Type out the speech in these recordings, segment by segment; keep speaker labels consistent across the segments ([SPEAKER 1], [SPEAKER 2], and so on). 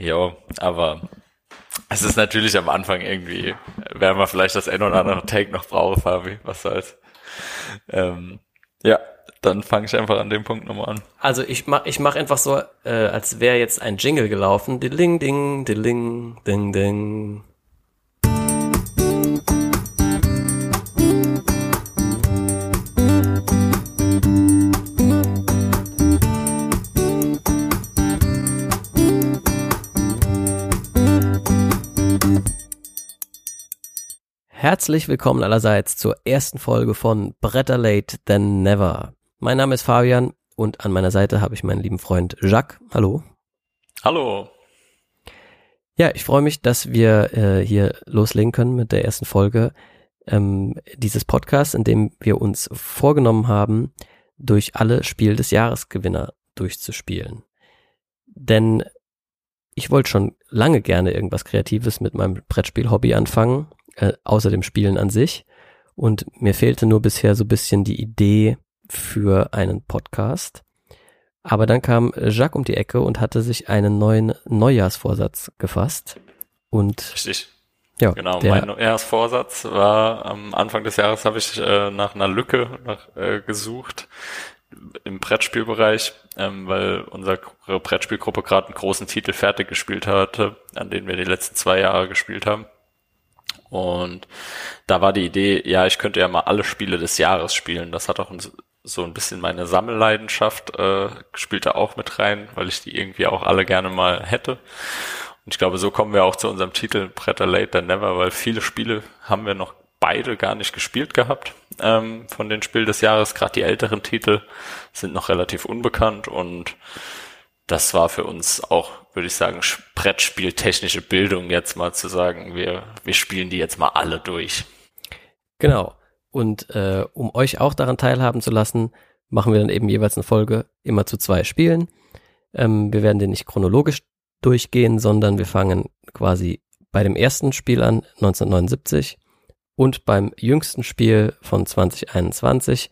[SPEAKER 1] Jo, aber es ist natürlich am Anfang irgendwie, werden wir vielleicht das ein oder andere Take noch brauchen, Fabi, was soll's. Ähm, ja, dann fange ich einfach an dem Punkt nochmal an.
[SPEAKER 2] Also ich mach, ich mach einfach so, äh, als wäre jetzt ein Jingle gelaufen. Diling, ding, diling, ding, ding. Herzlich willkommen allerseits zur ersten Folge von Better Late Than Never. Mein Name ist Fabian und an meiner Seite habe ich meinen lieben Freund Jacques. Hallo.
[SPEAKER 1] Hallo.
[SPEAKER 2] Ja, ich freue mich, dass wir äh, hier loslegen können mit der ersten Folge ähm, dieses Podcasts, in dem wir uns vorgenommen haben, durch alle Spiel des Jahresgewinner durchzuspielen. Denn ich wollte schon lange gerne irgendwas Kreatives mit meinem Brettspiel-Hobby anfangen äh, außer dem Spielen an sich. Und mir fehlte nur bisher so ein bisschen die Idee für einen Podcast. Aber dann kam Jacques um die Ecke und hatte sich einen neuen Neujahrsvorsatz gefasst. Und
[SPEAKER 1] Richtig. Ja, genau. mein Neujahrsvorsatz war am Anfang des Jahres habe ich äh, nach einer Lücke nach, äh, gesucht im Brettspielbereich, ähm, weil unsere Brettspielgruppe gerade einen großen Titel fertig gespielt hatte, an den wir die letzten zwei Jahre gespielt haben. Und da war die Idee, ja, ich könnte ja mal alle Spiele des Jahres spielen. Das hat auch so ein bisschen meine Sammelleidenschaft äh, spielt da auch mit rein, weil ich die irgendwie auch alle gerne mal hätte. Und ich glaube, so kommen wir auch zu unserem Titel Bretter Late Than Never, weil viele Spiele haben wir noch beide gar nicht gespielt gehabt ähm, von den Spielen des Jahres. Gerade die älteren Titel sind noch relativ unbekannt und das war für uns auch, würde ich sagen, Brettspieltechnische Bildung jetzt mal zu sagen, wir, wir spielen die jetzt mal alle durch.
[SPEAKER 2] Genau. Und äh, um euch auch daran teilhaben zu lassen, machen wir dann eben jeweils eine Folge immer zu zwei Spielen. Ähm, wir werden den nicht chronologisch durchgehen, sondern wir fangen quasi bei dem ersten Spiel an, 1979, und beim jüngsten Spiel von 2021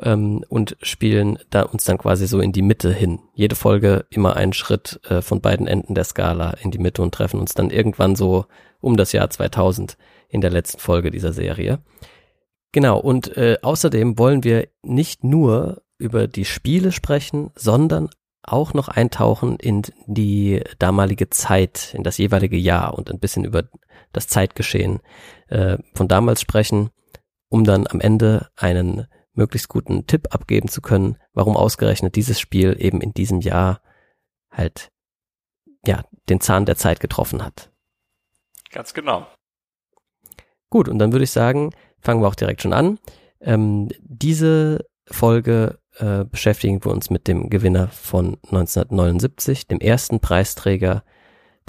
[SPEAKER 2] ähm, und spielen da uns dann quasi so in die Mitte hin. Jede Folge immer einen Schritt äh, von beiden Enden der Skala in die Mitte und treffen uns dann irgendwann so um das Jahr 2000 in der letzten Folge dieser Serie. Genau, und äh, außerdem wollen wir nicht nur über die Spiele sprechen, sondern auch noch eintauchen in die damalige Zeit, in das jeweilige Jahr und ein bisschen über das Zeitgeschehen äh, von damals sprechen, um dann am Ende einen möglichst guten Tipp abgeben zu können, warum ausgerechnet dieses Spiel eben in diesem Jahr halt ja den Zahn der Zeit getroffen hat.
[SPEAKER 1] Ganz genau.
[SPEAKER 2] Gut, und dann würde ich sagen, fangen wir auch direkt schon an. Ähm, diese Folge äh, beschäftigen wir uns mit dem Gewinner von 1979, dem ersten Preisträger,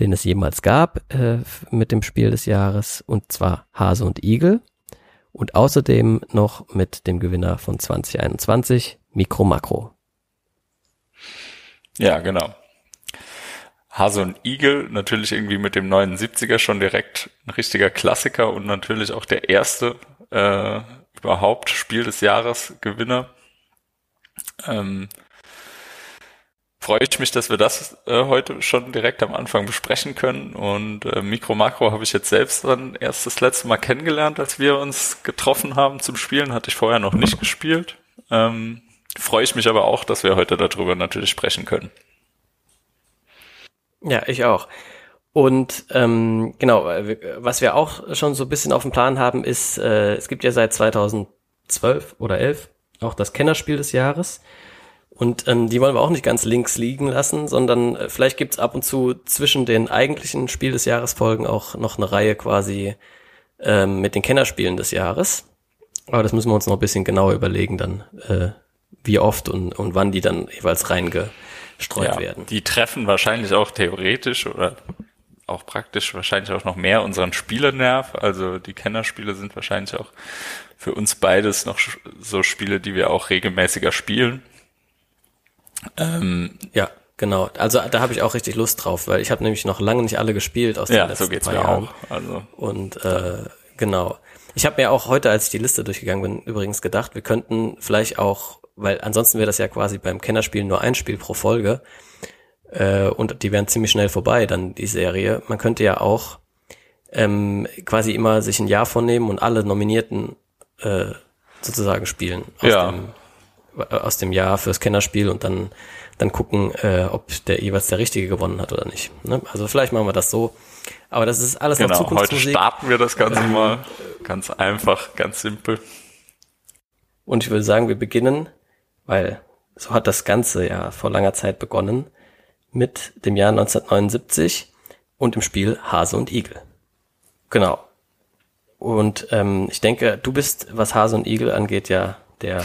[SPEAKER 2] den es jemals gab äh, mit dem Spiel des Jahres, und zwar Hase und Igel und außerdem noch mit dem Gewinner von 2021, Mikro Makro.
[SPEAKER 1] Ja, genau. Hase und Igel, natürlich irgendwie mit dem 79er schon direkt ein richtiger Klassiker und natürlich auch der erste äh, überhaupt Spiel des Jahres Gewinner. Ähm, freue ich mich, dass wir das äh, heute schon direkt am Anfang besprechen können. Und äh, Mikro Makro habe ich jetzt selbst dann erst das letzte Mal kennengelernt, als wir uns getroffen haben zum Spielen. Hatte ich vorher noch nicht gespielt. Ähm, freue ich mich aber auch, dass wir heute darüber natürlich sprechen können.
[SPEAKER 2] Ja, ich auch. Und ähm, genau, was wir auch schon so ein bisschen auf dem Plan haben, ist, äh, es gibt ja seit 2012 oder 11 auch das Kennerspiel des Jahres. Und ähm, die wollen wir auch nicht ganz links liegen lassen, sondern äh, vielleicht gibt's ab und zu zwischen den eigentlichen Spiel des Jahres Folgen auch noch eine Reihe quasi ähm, mit den Kennerspielen des Jahres. Aber das müssen wir uns noch ein bisschen genauer überlegen dann, äh, wie oft und, und wann die dann jeweils reingestreut ja, werden.
[SPEAKER 1] Die treffen wahrscheinlich auch theoretisch oder auch praktisch wahrscheinlich auch noch mehr unseren Spielernerv. Also die Kennerspiele sind wahrscheinlich auch für uns beides noch so Spiele, die wir auch regelmäßiger spielen.
[SPEAKER 2] Ähm, ja, genau. Also da habe ich auch richtig Lust drauf, weil ich habe nämlich noch lange nicht alle gespielt aus
[SPEAKER 1] den ja, letzten so geht's mir
[SPEAKER 2] Jahren.
[SPEAKER 1] Auch. Also.
[SPEAKER 2] Und äh, genau. Ich habe mir auch heute, als ich die Liste durchgegangen bin, übrigens gedacht, wir könnten vielleicht auch, weil ansonsten wäre das ja quasi beim Kennerspielen nur ein Spiel pro Folge, äh, und die wären ziemlich schnell vorbei, dann die Serie. Man könnte ja auch ähm, quasi immer sich ein Jahr vornehmen und alle Nominierten äh, sozusagen spielen aus,
[SPEAKER 1] Ja.
[SPEAKER 2] dem, aus dem Jahr fürs Kennerspiel und dann dann gucken, äh, ob der jeweils der Richtige gewonnen hat oder nicht. Ne? Also vielleicht machen wir das so. Aber das ist alles noch
[SPEAKER 1] Genau, heute
[SPEAKER 2] Zukunftsmusik.
[SPEAKER 1] starten wir das Ganze mal. Ganz einfach, ganz simpel.
[SPEAKER 2] Und ich würde sagen, wir beginnen, weil so hat das Ganze ja vor langer Zeit begonnen, mit dem Jahr 1979 und dem Spiel Hase und Igel. Genau. Und ähm, ich denke, du bist, was Hase und Igel angeht, ja der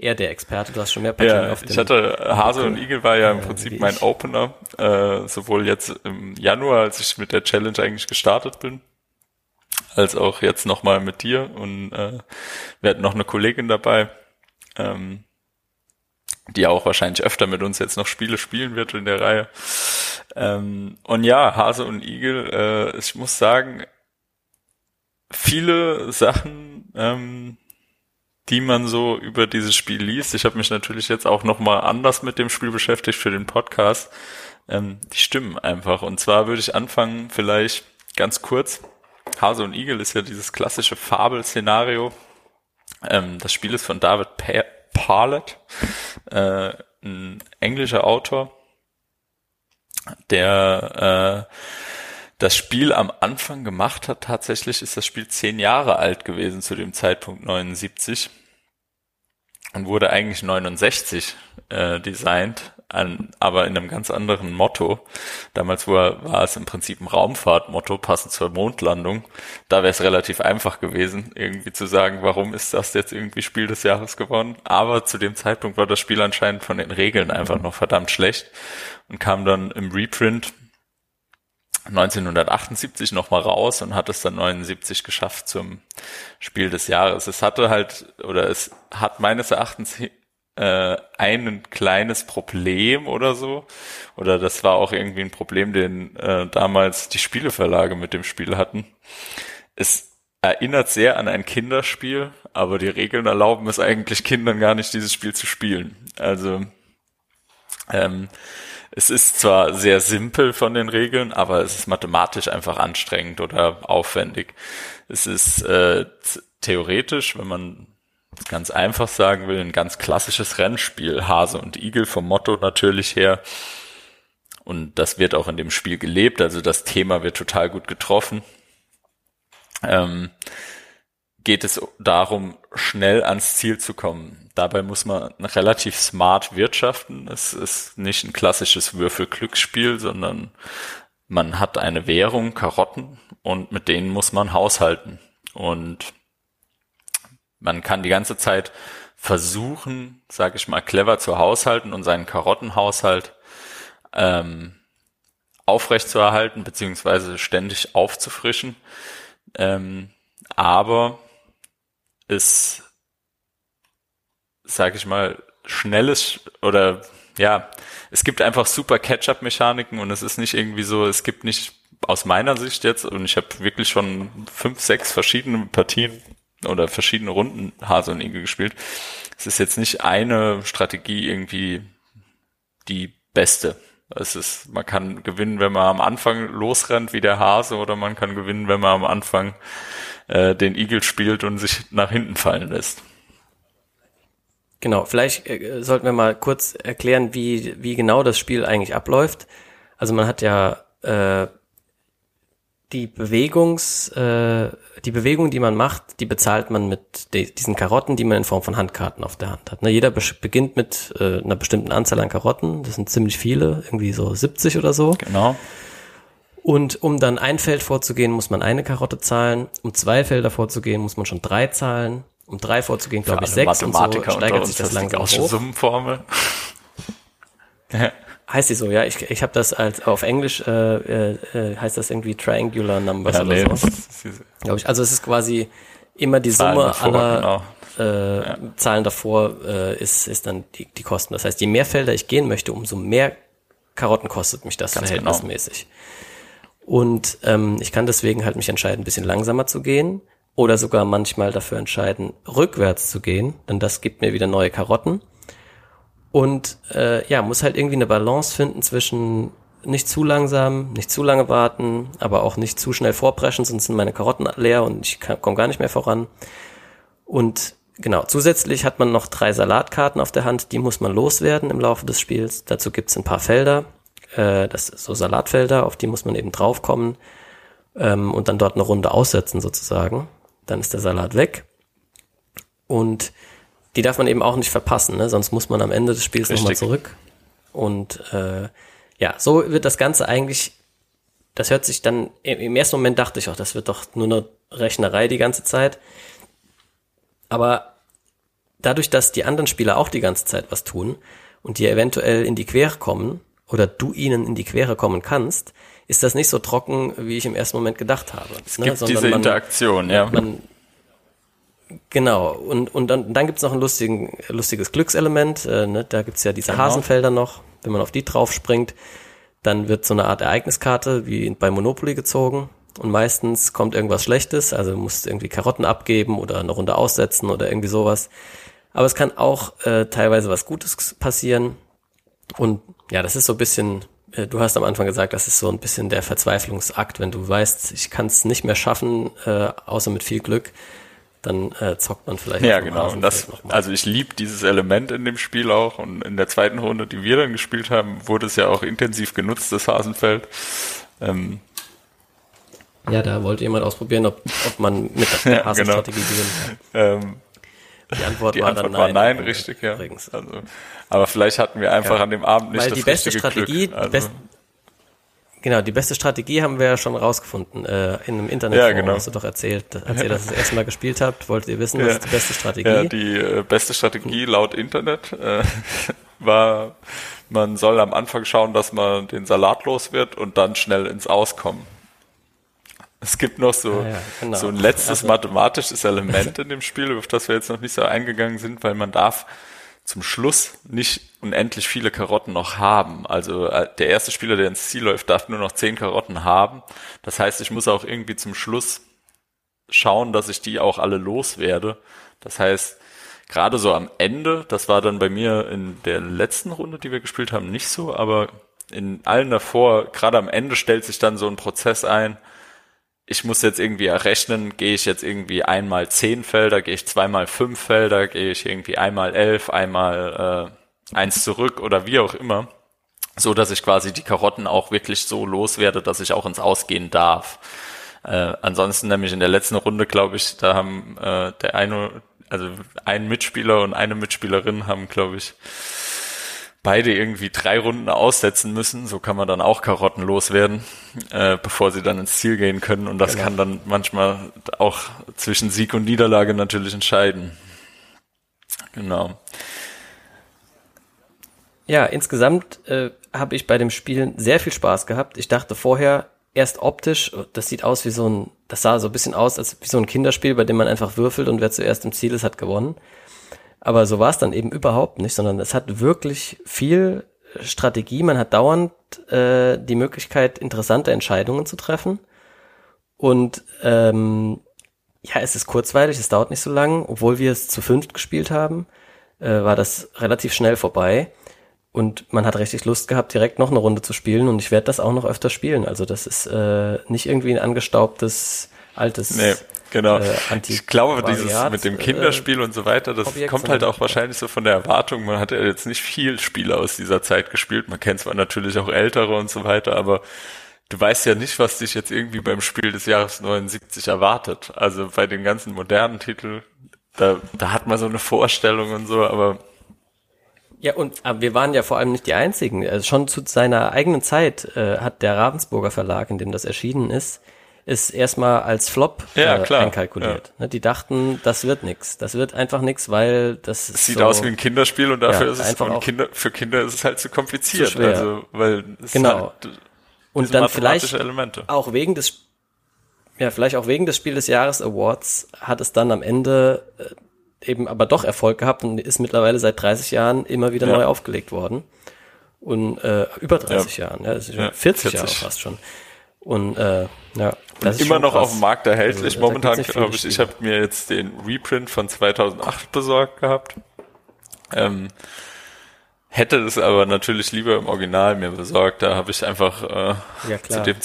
[SPEAKER 2] eher der Experte. Du hast schon mehr Partien
[SPEAKER 1] Ja,
[SPEAKER 2] auf dem
[SPEAKER 1] ich hatte Hase und Igel war ja im
[SPEAKER 2] äh,
[SPEAKER 1] Prinzip
[SPEAKER 2] ich.
[SPEAKER 1] mein Opener, äh, sowohl jetzt im Januar, als ich mit der Challenge eigentlich gestartet bin, als auch jetzt nochmal mit dir und äh, wir hatten noch eine Kollegin dabei, ähm, die auch wahrscheinlich öfter mit uns jetzt noch Spiele spielen wird in der Reihe. Ähm, und ja, Hase und Igel, äh, ich muss sagen, viele Sachen, ähm, die man so über dieses Spiel liest. Ich habe mich natürlich jetzt auch noch mal anders mit dem Spiel beschäftigt für den Podcast. Ähm, die stimmen einfach. Und zwar würde ich anfangen, vielleicht ganz kurz. Hase und Igel ist ja dieses klassische Fabelszenario. Ähm, das Spiel ist von David pa Parlett, äh, ein englischer Autor, der äh, das Spiel am Anfang gemacht hat. Tatsächlich ist das Spiel zehn Jahre alt gewesen zu dem Zeitpunkt 79 und wurde eigentlich 69 äh, designt, an, aber in einem ganz anderen Motto. Damals war, war es im Prinzip ein Raumfahrtmotto, passend zur Mondlandung. Da wäre es relativ einfach gewesen, irgendwie zu sagen, warum ist das jetzt irgendwie Spiel des Jahres geworden. Aber zu dem Zeitpunkt war das Spiel anscheinend von den Regeln einfach noch verdammt schlecht und kam dann im Reprint 1978 nochmal raus und hat es dann 79 geschafft zum Spiel des Jahres. Es hatte halt, oder es hat meines Erachtens äh, ein kleines Problem oder so. Oder das war auch irgendwie ein Problem, den äh, damals die Spieleverlage mit dem Spiel hatten. Es erinnert sehr an ein Kinderspiel, aber die Regeln erlauben es eigentlich Kindern gar nicht, dieses Spiel zu spielen. Also ähm, es ist zwar sehr simpel von den Regeln, aber es ist mathematisch einfach anstrengend oder aufwendig. Es ist äh, theoretisch, wenn man ganz einfach sagen will, ein ganz klassisches Rennspiel, Hase und Igel vom Motto natürlich her. Und das wird auch in dem Spiel gelebt, also das Thema wird total gut getroffen. Ähm, geht es darum, schnell ans Ziel zu kommen. Dabei muss man relativ smart wirtschaften. Es ist nicht ein klassisches Würfel-Glücksspiel, sondern man hat eine Währung, Karotten, und mit denen muss man haushalten. Und man kann die ganze Zeit versuchen, sage ich mal, clever zu haushalten und seinen Karottenhaushalt ähm, aufrechtzuerhalten, beziehungsweise ständig aufzufrischen. Ähm, aber ist, sag ich mal, schnelles oder ja, es gibt einfach super Catch-up-Mechaniken und es ist nicht irgendwie so, es gibt nicht aus meiner Sicht jetzt, und ich habe wirklich schon fünf, sechs verschiedene Partien oder verschiedene Runden Hase und Igel gespielt. Es ist jetzt nicht eine Strategie irgendwie die beste. Es ist, man kann gewinnen, wenn man am Anfang losrennt wie der Hase, oder man kann gewinnen, wenn man am Anfang äh, den Igel spielt und sich nach hinten fallen lässt.
[SPEAKER 2] Genau, vielleicht äh, sollten wir mal kurz erklären, wie, wie genau das Spiel eigentlich abläuft. Also man hat ja äh, die Bewegungs, äh, die Bewegung, die man macht, die bezahlt man mit de diesen Karotten, die man in Form von Handkarten auf der Hand hat. Ne, jeder be beginnt mit äh, einer bestimmten Anzahl an Karotten. Das sind ziemlich viele, irgendwie so 70 oder so.
[SPEAKER 1] Genau.
[SPEAKER 2] Und um dann ein Feld vorzugehen, muss man eine Karotte zahlen. Um zwei Felder vorzugehen, muss man schon drei zahlen. Um drei vorzugehen, glaube ich, sechs und so
[SPEAKER 1] Mathematiker
[SPEAKER 2] steigert sich das langsam
[SPEAKER 1] Gaußsche
[SPEAKER 2] hoch.
[SPEAKER 1] Summenformel.
[SPEAKER 2] Heißt die so, ja? Ich, ich habe das als auf Englisch äh, äh, heißt das irgendwie Triangular Numbers
[SPEAKER 1] Ja, nee,
[SPEAKER 2] oder
[SPEAKER 1] das
[SPEAKER 2] so. Glaube ich. Also es ist quasi immer die
[SPEAKER 1] Zahlen
[SPEAKER 2] Summe
[SPEAKER 1] davor,
[SPEAKER 2] aller
[SPEAKER 1] genau.
[SPEAKER 2] äh, Zahlen davor äh, ist, ist dann die, die Kosten. Das heißt, je mehr Felder ich gehen möchte, umso mehr Karotten kostet mich das
[SPEAKER 1] Ganz
[SPEAKER 2] verhältnismäßig. Und ähm, ich kann deswegen halt mich entscheiden, ein bisschen langsamer zu gehen oder sogar manchmal dafür entscheiden, rückwärts zu gehen, denn das gibt mir wieder neue Karotten. Und äh, ja, muss halt irgendwie eine Balance finden zwischen nicht zu langsam, nicht zu lange warten, aber auch nicht zu schnell vorpreschen, sonst sind meine Karotten leer und ich komme gar nicht mehr voran. Und genau, zusätzlich hat man noch drei Salatkarten auf der Hand, die muss man loswerden im Laufe des Spiels. Dazu gibt's ein paar Felder, äh, das so Salatfelder, auf die muss man eben draufkommen ähm, und dann dort eine Runde aussetzen sozusagen. Dann ist der Salat weg. Und die darf man eben auch nicht verpassen, ne? sonst muss man am Ende des Spiels nochmal zurück. Und äh, ja, so wird das Ganze eigentlich, das hört sich dann, im ersten Moment dachte ich auch, das wird doch nur eine Rechnerei die ganze Zeit. Aber dadurch, dass die anderen Spieler auch die ganze Zeit was tun und die eventuell in die Quere kommen oder du ihnen in die Quere kommen kannst, ist das nicht so trocken, wie ich im ersten Moment gedacht habe.
[SPEAKER 1] Es ne? gibt Sondern diese man, Interaktion, ja.
[SPEAKER 2] Man, genau, und, und dann, dann gibt's noch ein lustigen, lustiges Glückselement. Äh, ne? Da gibt's ja diese genau. Hasenfelder noch. Wenn man auf die drauf springt, dann wird so eine Art Ereigniskarte wie bei Monopoly gezogen. Und meistens kommt irgendwas Schlechtes, also du musst irgendwie Karotten abgeben oder eine Runde aussetzen oder irgendwie sowas. Aber es kann auch äh, teilweise was Gutes passieren. Und ja, das ist so ein bisschen, äh, du hast am Anfang gesagt, das ist so ein bisschen der Verzweiflungsakt, wenn du weißt, ich kann es nicht mehr schaffen, äh, außer mit viel Glück dann äh, zockt man vielleicht.
[SPEAKER 1] Ja, genau. Und das, also ich liebe dieses Element in dem Spiel auch. Und in der zweiten Runde, die wir dann gespielt haben, wurde es ja auch intensiv genutzt, das Hasenfeld. Ähm,
[SPEAKER 2] ja, da wollte jemand ausprobieren, ob, ob man mit der ja, Hasenstrategie genau. gewinnen
[SPEAKER 1] kann. Ähm,
[SPEAKER 2] die Antwort,
[SPEAKER 1] die
[SPEAKER 2] war,
[SPEAKER 1] Antwort
[SPEAKER 2] dann
[SPEAKER 1] war nein, richtig, ja. Also, aber vielleicht hatten wir einfach ja. an dem Abend nicht
[SPEAKER 2] Weil
[SPEAKER 1] das
[SPEAKER 2] die beste Strategie,
[SPEAKER 1] Glück. Also,
[SPEAKER 2] best, Genau, die beste Strategie haben wir ja schon rausgefunden äh, in einem Internet.
[SPEAKER 1] Ja, genau.
[SPEAKER 2] Hast du doch erzählt, als ihr das, erste Mal gespielt habt, wolltet ihr wissen, was ja. ist die beste Strategie?
[SPEAKER 1] Ja, die äh, beste Strategie laut Internet äh, war, man soll am Anfang schauen, dass man den Salat los wird und dann schnell ins Auskommen. Es gibt noch so, ah, ja, genau. so ein letztes also, mathematisches Element in dem Spiel, auf das wir jetzt noch nicht so eingegangen sind, weil man darf zum Schluss nicht unendlich viele Karotten noch haben. Also äh, der erste Spieler, der ins Ziel läuft, darf nur noch zehn Karotten haben. Das heißt, ich muss auch irgendwie zum Schluss schauen, dass ich die auch alle loswerde. Das heißt, gerade so am Ende, das war dann bei mir in der letzten Runde, die wir gespielt haben, nicht so, aber in allen davor, gerade am Ende stellt sich dann so ein Prozess ein, ich muss jetzt irgendwie errechnen, gehe ich jetzt irgendwie einmal zehn Felder, gehe ich zweimal fünf Felder, gehe ich irgendwie einmal elf, einmal äh, eins zurück oder wie auch immer, so dass ich quasi die Karotten auch wirklich so loswerde, dass ich auch ins Ausgehen darf. Äh, ansonsten nämlich in der letzten Runde, glaube ich, da haben äh, der eine, also ein Mitspieler und eine Mitspielerin haben, glaube ich, beide irgendwie drei Runden aussetzen müssen. So kann man dann auch Karotten loswerden, äh, bevor sie dann ins Ziel gehen können. Und das genau. kann dann manchmal auch zwischen Sieg und Niederlage natürlich entscheiden. Genau.
[SPEAKER 2] Ja, insgesamt äh, habe ich bei dem Spielen sehr viel Spaß gehabt. Ich dachte vorher erst optisch, das sieht aus wie so ein, das sah so ein bisschen aus als wie so ein Kinderspiel, bei dem man einfach würfelt und wer zuerst im Ziel ist, hat gewonnen. Aber so war es dann eben überhaupt nicht, sondern es hat wirklich viel Strategie. Man hat dauernd äh, die Möglichkeit, interessante Entscheidungen zu treffen. Und ähm, ja, es ist kurzweilig, es dauert nicht so lang. Obwohl wir es zu fünft gespielt haben, äh, war das relativ schnell vorbei. Und man hat richtig Lust gehabt, direkt noch eine Runde zu spielen. Und ich werde das auch noch öfter spielen. Also das ist äh, nicht irgendwie ein angestaubtes altes
[SPEAKER 1] nee. Genau. Äh, ich glaube, dieses mit dem äh, Kinderspiel äh, und so weiter, das Objekt kommt halt auch wahrscheinlich so von der Erwartung. Man hat ja jetzt nicht viel Spiele aus dieser Zeit gespielt. Man kennt zwar natürlich auch ältere und so weiter, aber du weißt ja nicht, was dich jetzt irgendwie beim Spiel des Jahres 79 erwartet. Also bei den ganzen modernen Titeln, da, da hat man so eine Vorstellung und so, aber
[SPEAKER 2] ja, und aber wir waren ja vor allem nicht die Einzigen. Also schon zu seiner eigenen Zeit äh, hat der Ravensburger Verlag, in dem das erschienen ist, ist erstmal als Flop
[SPEAKER 1] ja, äh,
[SPEAKER 2] einkalkuliert. Ja. Ne, die dachten, das wird nix. Das wird einfach nix, weil das
[SPEAKER 1] es sieht so, aus wie ein Kinderspiel und dafür ja, ist es einfach Kinder, für Kinder ist es halt zu kompliziert. Zu. Also, weil es
[SPEAKER 2] genau. Halt und dann vielleicht
[SPEAKER 1] Elemente.
[SPEAKER 2] auch wegen des ja, vielleicht auch wegen des Spiel des Jahres Awards hat es dann am Ende äh, eben aber doch Erfolg gehabt und ist mittlerweile seit 30 Jahren immer wieder ja. neu aufgelegt worden. Und äh, über 30 ja. Jahren, ja, das ist schon 40, 40 Jahre fast schon. Und äh, ja,
[SPEAKER 1] das ist immer noch krass. auf dem Markt erhältlich. Also, Momentan glaube ich, ich habe mir jetzt den Reprint von 2008 besorgt gehabt. Ähm, Hätte es aber natürlich lieber im Original mir besorgt. Da habe ich einfach äh,
[SPEAKER 2] ja, zu dem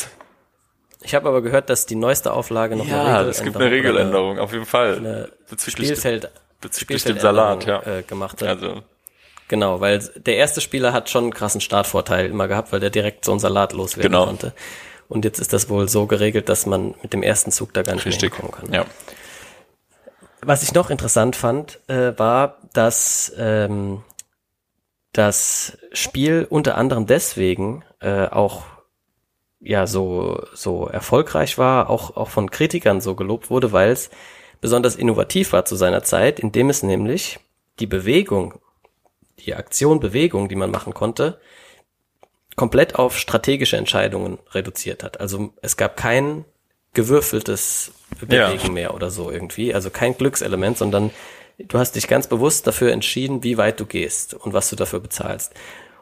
[SPEAKER 2] ich habe aber gehört, dass die neueste Auflage noch
[SPEAKER 1] ja, eine Regeländerung, es gibt eine Regeländerung, auf jeden Fall.
[SPEAKER 2] Bezüglich, Spielfeld,
[SPEAKER 1] bezüglich dem Salat, ja.
[SPEAKER 2] Äh, gemacht hat. Also. Genau, weil der erste Spieler hat schon einen krassen Startvorteil immer gehabt, weil der direkt so einen Salat loswerden genau. konnte. Und jetzt ist das wohl so geregelt, dass man mit dem ersten Zug da gar nicht Richtig. mehr hinkommen kann.
[SPEAKER 1] Ja.
[SPEAKER 2] Was ich noch interessant fand, äh, war, dass ähm, das Spiel unter anderem deswegen äh, auch ja so so erfolgreich war, auch auch von Kritikern so gelobt wurde, weil es besonders innovativ war zu seiner Zeit, indem es nämlich die Bewegung, die Aktion Bewegung, die man machen konnte, komplett auf strategische Entscheidungen reduziert hat. Also es gab kein gewürfeltes Bewegen ja. mehr oder so irgendwie, also kein Glückselement, sondern du hast dich ganz bewusst dafür entschieden, wie weit du gehst und was du dafür bezahlst.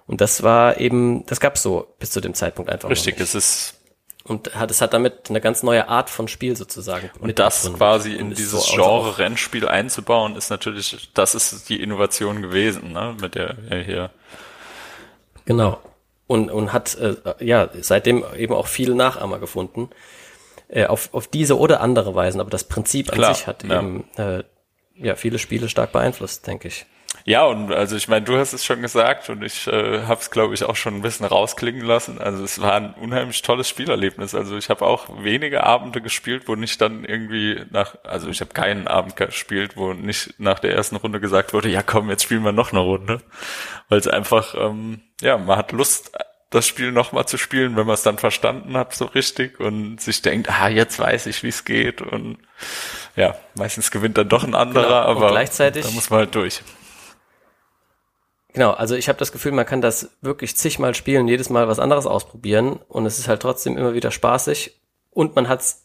[SPEAKER 2] Und das war eben, das gab's so bis zu dem Zeitpunkt einfach.
[SPEAKER 1] Richtig, es ist
[SPEAKER 2] und hat, es hat damit eine ganz neue Art von Spiel sozusagen.
[SPEAKER 1] Und das quasi in dieses so Genre Rennspiel einzubauen, ist natürlich, das ist die Innovation gewesen, ne, mit der wir hier.
[SPEAKER 2] Genau. Und, und hat, äh, ja, seitdem eben auch viele Nachahmer gefunden. Äh, auf, auf diese oder andere Weisen, aber das Prinzip an Klar, sich hat ja. eben, äh, ja, viele Spiele stark beeinflusst, denke ich.
[SPEAKER 1] Ja, und also ich meine, du hast es schon gesagt und ich äh, habe es, glaube ich, auch schon ein bisschen rausklingen lassen. Also es war ein unheimlich tolles Spielerlebnis. Also ich habe auch wenige Abende gespielt, wo nicht dann irgendwie nach, also ich habe keinen Abend gespielt, wo nicht nach der ersten Runde gesagt wurde, ja komm, jetzt spielen wir noch eine Runde. Weil es einfach, ähm, ja, man hat Lust, das Spiel nochmal zu spielen, wenn man es dann verstanden hat, so richtig und sich denkt, ah, jetzt weiß ich, wie es geht. Und ja, meistens gewinnt dann doch ein anderer, genau. aber
[SPEAKER 2] gleichzeitig
[SPEAKER 1] da muss man halt durch.
[SPEAKER 2] Genau, also ich habe das Gefühl, man kann das wirklich zigmal spielen, jedes Mal was anderes ausprobieren und es ist halt trotzdem immer wieder spaßig und man hat es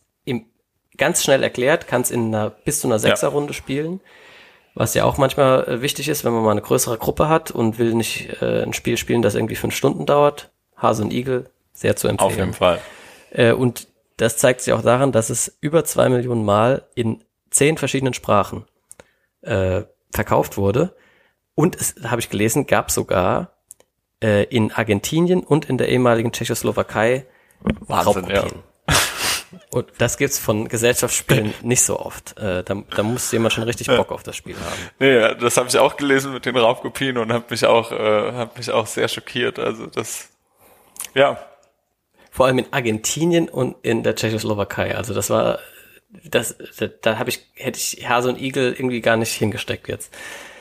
[SPEAKER 2] ganz schnell erklärt, kann es in einer bis zu einer Sechserrunde ja. spielen, was ja auch manchmal äh, wichtig ist, wenn man mal eine größere Gruppe hat und will nicht äh, ein Spiel spielen, das irgendwie fünf Stunden dauert. Hase und Igel, sehr zu empfehlen.
[SPEAKER 1] Auf jeden Fall.
[SPEAKER 2] Äh, und das zeigt sich auch daran, dass es über zwei Millionen Mal in zehn verschiedenen Sprachen äh, verkauft wurde und es, habe ich gelesen, gab sogar äh, in Argentinien und in der ehemaligen Tschechoslowakei
[SPEAKER 1] Wahnsinn, ja.
[SPEAKER 2] Und das gibt's von Gesellschaftsspielen nicht so oft. Äh, da, da muss jemand schon richtig Bock auf das Spiel haben.
[SPEAKER 1] Nee, das habe ich auch gelesen mit den Raubkopien und habe mich auch äh, hab mich auch sehr schockiert. Also das, ja.
[SPEAKER 2] Vor allem in Argentinien und in der Tschechoslowakei. Also das war, das, da, da habe ich hätte ich Hase und Igel irgendwie gar nicht hingesteckt jetzt.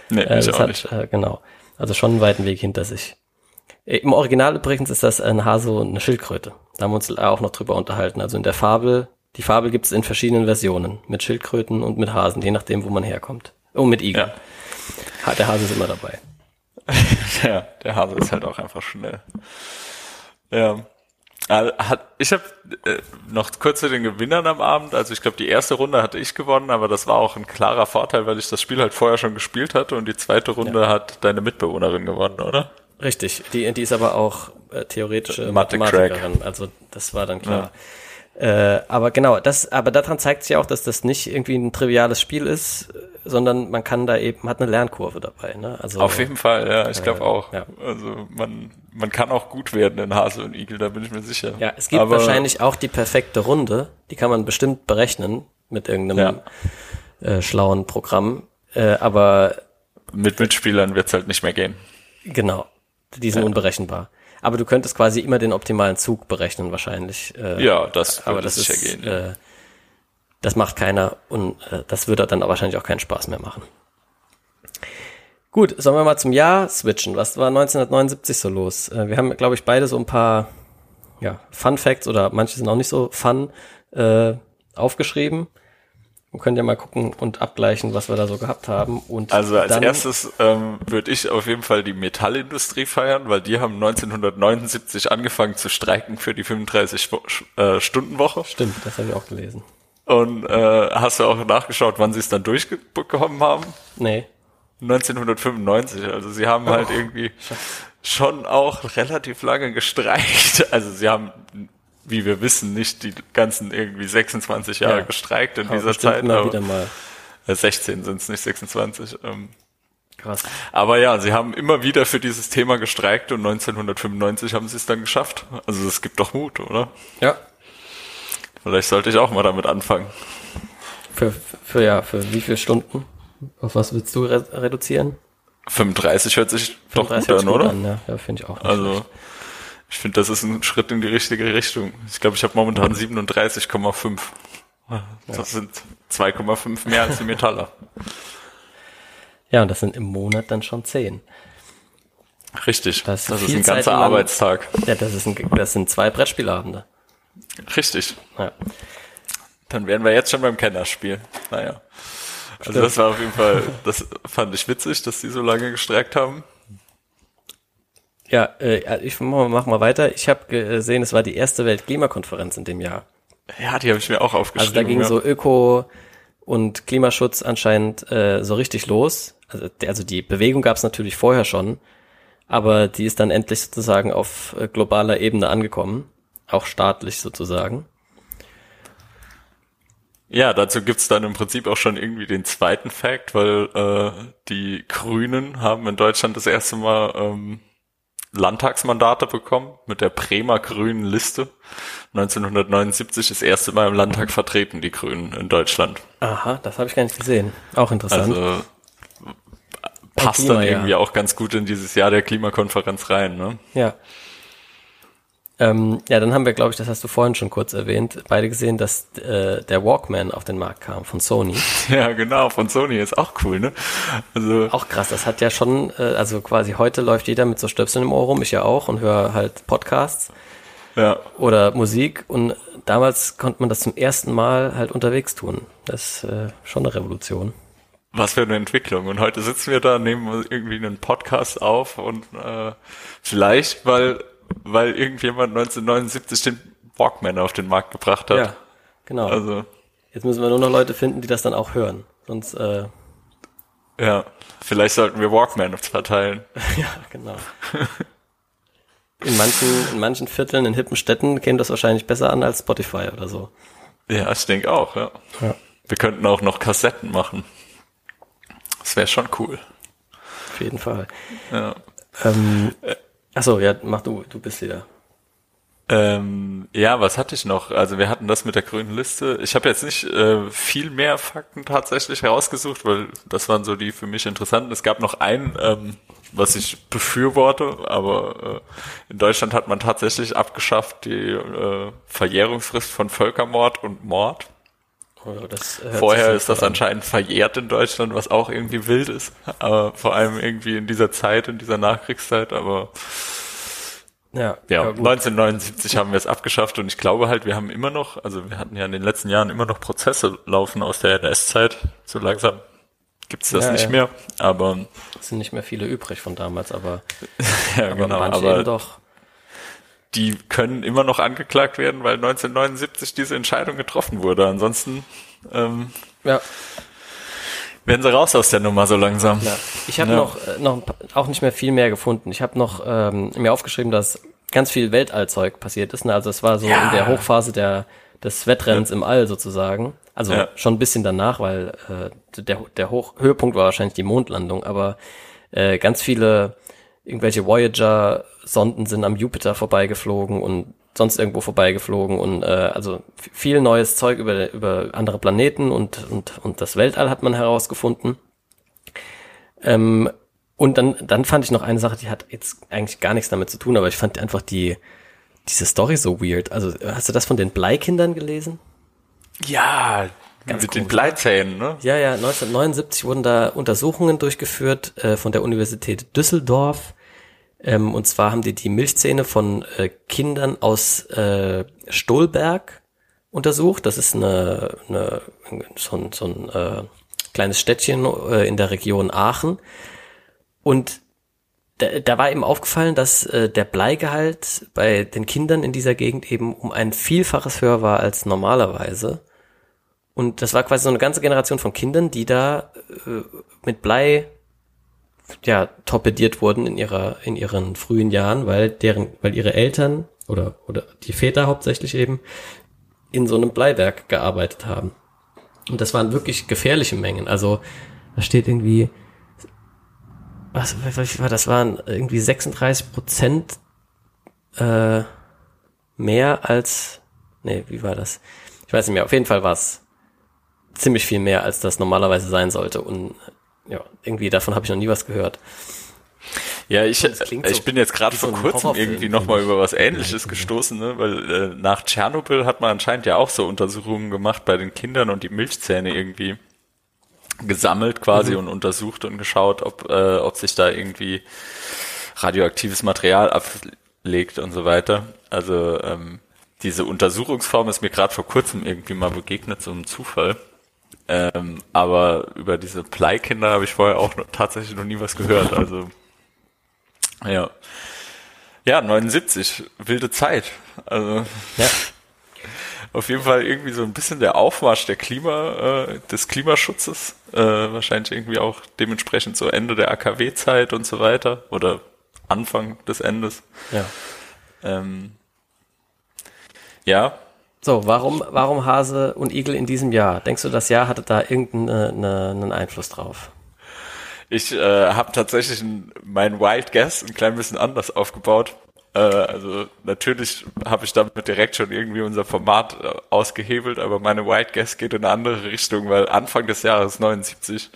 [SPEAKER 1] Nee, äh,
[SPEAKER 2] das hat, nicht. Äh, genau. Also schon einen weiten Weg hinter sich. Äh, Im Original übrigens ist das ein Hase und eine Schildkröte. Da haben wir uns auch noch drüber unterhalten. Also in der Fabel, die Fabel gibt es in verschiedenen Versionen. Mit Schildkröten und mit Hasen, je nachdem, wo man herkommt. Und oh, mit Igel. Ja. Der Hase ist immer dabei.
[SPEAKER 1] ja, der Hase ist halt auch einfach schnell. Ja. Äh, ich habe äh, noch kurz zu den Gewinnern am Abend. Also ich glaube, die erste Runde hatte ich gewonnen, aber das war auch ein klarer Vorteil, weil ich das Spiel halt vorher schon gespielt hatte und die zweite Runde ja. hat deine Mitbewohnerin gewonnen, oder?
[SPEAKER 2] Richtig, die, die ist aber auch äh, theoretische Mathe Mathematikerin, also das war dann klar. Ja. Äh, aber genau, das, aber daran zeigt sich auch, dass das nicht irgendwie ein triviales Spiel ist, sondern man kann da eben, hat eine Lernkurve dabei. Ne?
[SPEAKER 1] Also, Auf jeden Fall, ja, ich glaube äh, auch. Ja. Also man, man kann auch gut werden in Hase und Igel, da bin ich mir sicher.
[SPEAKER 2] Ja, es gibt Aber, wahrscheinlich auch die perfekte Runde, die kann man bestimmt berechnen mit irgendeinem ja. äh, schlauen Programm. Äh, aber
[SPEAKER 1] mit Mitspielern wird's halt nicht mehr gehen.
[SPEAKER 2] Genau, die sind ja. unberechenbar. Aber du könntest quasi immer den optimalen Zug berechnen wahrscheinlich.
[SPEAKER 1] Äh, ja, das aber das ist, gehen, ja.
[SPEAKER 2] äh, das macht keiner und äh, das würde dann wahrscheinlich auch keinen Spaß mehr machen. Gut, sollen wir mal zum Jahr switchen. Was war 1979 so los? Äh, wir haben, glaube ich, beide so ein paar ja, Fun Facts oder manche sind auch nicht so fun äh, aufgeschrieben. Wir können ja mal gucken und abgleichen, was wir da so gehabt haben. Und
[SPEAKER 1] also als erstes ähm, würde ich auf jeden Fall die Metallindustrie feiern, weil die haben 1979 angefangen zu streiken für die 35-Stunden-Woche. Äh,
[SPEAKER 2] Stimmt, das habe ich auch gelesen.
[SPEAKER 1] Und äh, hast du auch nachgeschaut, wann sie es dann durchbekommen haben?
[SPEAKER 2] Nee.
[SPEAKER 1] 1995. Also sie haben halt oh, irgendwie schon auch relativ lange gestreikt. Also sie haben, wie wir wissen, nicht die ganzen irgendwie 26 Jahre ja. gestreikt in aber dieser Zeit.
[SPEAKER 2] Mal wieder mal.
[SPEAKER 1] 16 sind es, nicht 26. Ähm, Krass. Aber ja, sie haben immer wieder für dieses Thema gestreikt und 1995 haben sie es dann geschafft. Also es gibt doch Mut, oder?
[SPEAKER 2] Ja.
[SPEAKER 1] Vielleicht sollte ich auch mal damit anfangen.
[SPEAKER 2] Für, für ja, für wie viele Stunden? Auf was willst du re reduzieren?
[SPEAKER 1] 35 hört sich 35 doch gut an, oder? An,
[SPEAKER 2] ja, ja finde ich auch.
[SPEAKER 1] Also schlecht. ich finde, das ist ein Schritt in die richtige Richtung. Ich glaube, ich habe momentan 37,5. Das ja. sind 2,5 mehr als die Metaller.
[SPEAKER 2] Ja, und das sind im Monat dann schon 10.
[SPEAKER 1] Richtig. Das, das ist ein ganzer Arbeitstag.
[SPEAKER 2] Ja, das, ist ein, das sind zwei Brettspielabende.
[SPEAKER 1] Richtig. Ja. Dann wären wir jetzt schon beim Kennerspiel. Naja. Also Stimmt. das war auf jeden Fall, das fand ich witzig, dass die so lange gestreckt haben.
[SPEAKER 2] Ja, äh, ich mach mal weiter. Ich habe gesehen, es war die erste Weltklimakonferenz in dem Jahr.
[SPEAKER 1] Ja, die habe ich mir auch aufgeschrieben.
[SPEAKER 2] Also da ging
[SPEAKER 1] ja.
[SPEAKER 2] so Öko und Klimaschutz anscheinend äh, so richtig los. Also, also die Bewegung gab es natürlich vorher schon, aber die ist dann endlich sozusagen auf äh, globaler Ebene angekommen, auch staatlich sozusagen.
[SPEAKER 1] Ja, dazu gibt's dann im Prinzip auch schon irgendwie den zweiten Fact, weil äh, die Grünen haben in Deutschland das erste Mal ähm, Landtagsmandate bekommen mit der Bremer Grünen Liste. 1979 das erste Mal im Landtag vertreten, die Grünen in Deutschland.
[SPEAKER 2] Aha, das habe ich gar nicht gesehen. Auch interessant. Also
[SPEAKER 1] passt Klima, dann irgendwie ja. auch ganz gut in dieses Jahr der Klimakonferenz rein, ne?
[SPEAKER 2] Ja. Ähm, ja, dann haben wir, glaube ich, das hast du vorhin schon kurz erwähnt, beide gesehen, dass äh, der Walkman auf den Markt kam von Sony.
[SPEAKER 1] Ja, genau, von Sony ist auch cool, ne?
[SPEAKER 2] Also auch krass, das hat ja schon, äh, also quasi heute läuft jeder mit so Stöpseln im Ohr rum, ich ja auch und höre halt Podcasts
[SPEAKER 1] ja.
[SPEAKER 2] oder Musik und damals konnte man das zum ersten Mal halt unterwegs tun. Das ist äh, schon eine Revolution.
[SPEAKER 1] Was für eine Entwicklung. Und heute sitzen wir da, nehmen irgendwie einen Podcast auf und äh, vielleicht, weil weil irgendjemand 1979 den Walkman auf den Markt gebracht hat. Ja,
[SPEAKER 2] genau. Also jetzt müssen wir nur noch Leute finden, die das dann auch hören. Sonst äh
[SPEAKER 1] ja, vielleicht sollten wir Walkman verteilen.
[SPEAKER 2] ja, genau. In manchen, in manchen Vierteln, in hippen Städten käme das wahrscheinlich besser an als Spotify oder so.
[SPEAKER 1] Ja, ich denke auch, ja. ja. Wir könnten auch noch Kassetten machen. Das wäre schon cool.
[SPEAKER 2] Auf jeden Fall.
[SPEAKER 1] Ja.
[SPEAKER 2] Ähm, äh, Achso, ja, mach du, du bist wieder.
[SPEAKER 1] Ähm, ja, was hatte ich noch? Also wir hatten das mit der grünen Liste. Ich habe jetzt nicht äh, viel mehr Fakten tatsächlich herausgesucht, weil das waren so die für mich interessanten. Es gab noch ein, ähm, was ich befürworte, aber äh, in Deutschland hat man tatsächlich abgeschafft die äh, Verjährungsfrist von Völkermord und Mord. Oh, Vorher ist das an. anscheinend verjährt in Deutschland, was auch irgendwie wild ist, aber vor allem irgendwie in dieser Zeit, in dieser Nachkriegszeit, aber
[SPEAKER 2] ja,
[SPEAKER 1] ja, ja 1979 haben wir es abgeschafft und ich glaube halt, wir haben immer noch, also wir hatten ja in den letzten Jahren immer noch Prozesse laufen aus der NS-Zeit. So langsam gibt's das ja, nicht ja. mehr, aber
[SPEAKER 2] es sind nicht mehr viele übrig von damals, aber
[SPEAKER 1] ja, aber genau, manche aber doch. Die können immer noch angeklagt werden, weil 1979 diese Entscheidung getroffen wurde. Ansonsten ähm,
[SPEAKER 2] ja
[SPEAKER 1] werden sie raus aus der Nummer so langsam. Ja.
[SPEAKER 2] Ich habe ja. noch, äh, noch auch nicht mehr viel mehr gefunden. Ich habe noch ähm, mir aufgeschrieben, dass ganz viel Weltallzeug passiert ist. Ne? Also es war so in der Hochphase der des Wettrennens im All sozusagen. Also schon ein bisschen danach, weil äh, der, der Hoch Höhepunkt war wahrscheinlich die Mondlandung, aber äh, ganz viele irgendwelche Voyager-Sonden sind am Jupiter vorbeigeflogen und sonst irgendwo vorbeigeflogen und äh, also viel neues Zeug über, über andere Planeten und, und, und das Weltall hat man herausgefunden. Ähm, und dann, dann fand ich noch eine Sache, die hat jetzt eigentlich gar nichts damit zu tun, aber ich fand einfach die, diese Story so weird. Also hast du das von den Bleikindern gelesen?
[SPEAKER 1] Ja, Ganz mit den Bleizähnen, ne?
[SPEAKER 2] Ja, ja, 1979 wurden da Untersuchungen durchgeführt äh, von der Universität Düsseldorf ähm, und zwar haben die die Milchzähne von äh, Kindern aus äh, Stolberg untersucht. Das ist eine, eine so ein, so ein äh, kleines Städtchen äh, in der Region Aachen. Und da, da war eben aufgefallen, dass äh, der Bleigehalt bei den Kindern in dieser Gegend eben um ein Vielfaches höher war als normalerweise. Und das war quasi so eine ganze Generation von Kindern, die da äh, mit Blei ja, torpediert wurden in ihrer, in ihren frühen Jahren, weil deren, weil ihre Eltern oder, oder die Väter hauptsächlich eben in so einem Bleiwerk gearbeitet haben. Und das waren wirklich gefährliche Mengen. Also, da steht irgendwie was, was war, das waren irgendwie 36 Prozent äh, mehr als, nee, wie war das? Ich weiß nicht mehr, auf jeden Fall war es ziemlich viel mehr, als das normalerweise sein sollte und ja, irgendwie davon habe ich noch nie was gehört.
[SPEAKER 1] Ja, ich, so ich bin jetzt gerade vor so kurzem irgendwie nochmal über was ähnliches gestoßen, ne? weil äh, nach Tschernobyl hat man anscheinend ja auch so Untersuchungen gemacht bei den Kindern und die Milchzähne irgendwie gesammelt quasi mhm. und untersucht und geschaut, ob, äh, ob sich da irgendwie radioaktives Material ablegt und so weiter. Also ähm, diese Untersuchungsform ist mir gerade vor kurzem irgendwie mal begegnet, so ein Zufall. Ähm, aber über diese Pleikinder habe ich vorher auch noch, tatsächlich noch nie was gehört. Also ja. Ja, 79, wilde Zeit. Also ja. auf jeden Fall irgendwie so ein bisschen der Aufmarsch der Klima, äh, des Klimaschutzes. Äh, wahrscheinlich irgendwie auch dementsprechend so Ende der AKW-Zeit und so weiter. Oder Anfang des Endes.
[SPEAKER 2] Ja.
[SPEAKER 1] Ähm, ja.
[SPEAKER 2] So, warum, warum Hase und Igel in diesem Jahr? Denkst du, das Jahr hatte da irgendeinen Einfluss drauf?
[SPEAKER 1] Ich äh, habe tatsächlich mein Wild Guess ein klein bisschen anders aufgebaut. Äh, also natürlich habe ich damit direkt schon irgendwie unser Format äh, ausgehebelt, aber meine Wild Guess geht in eine andere Richtung, weil Anfang des Jahres 79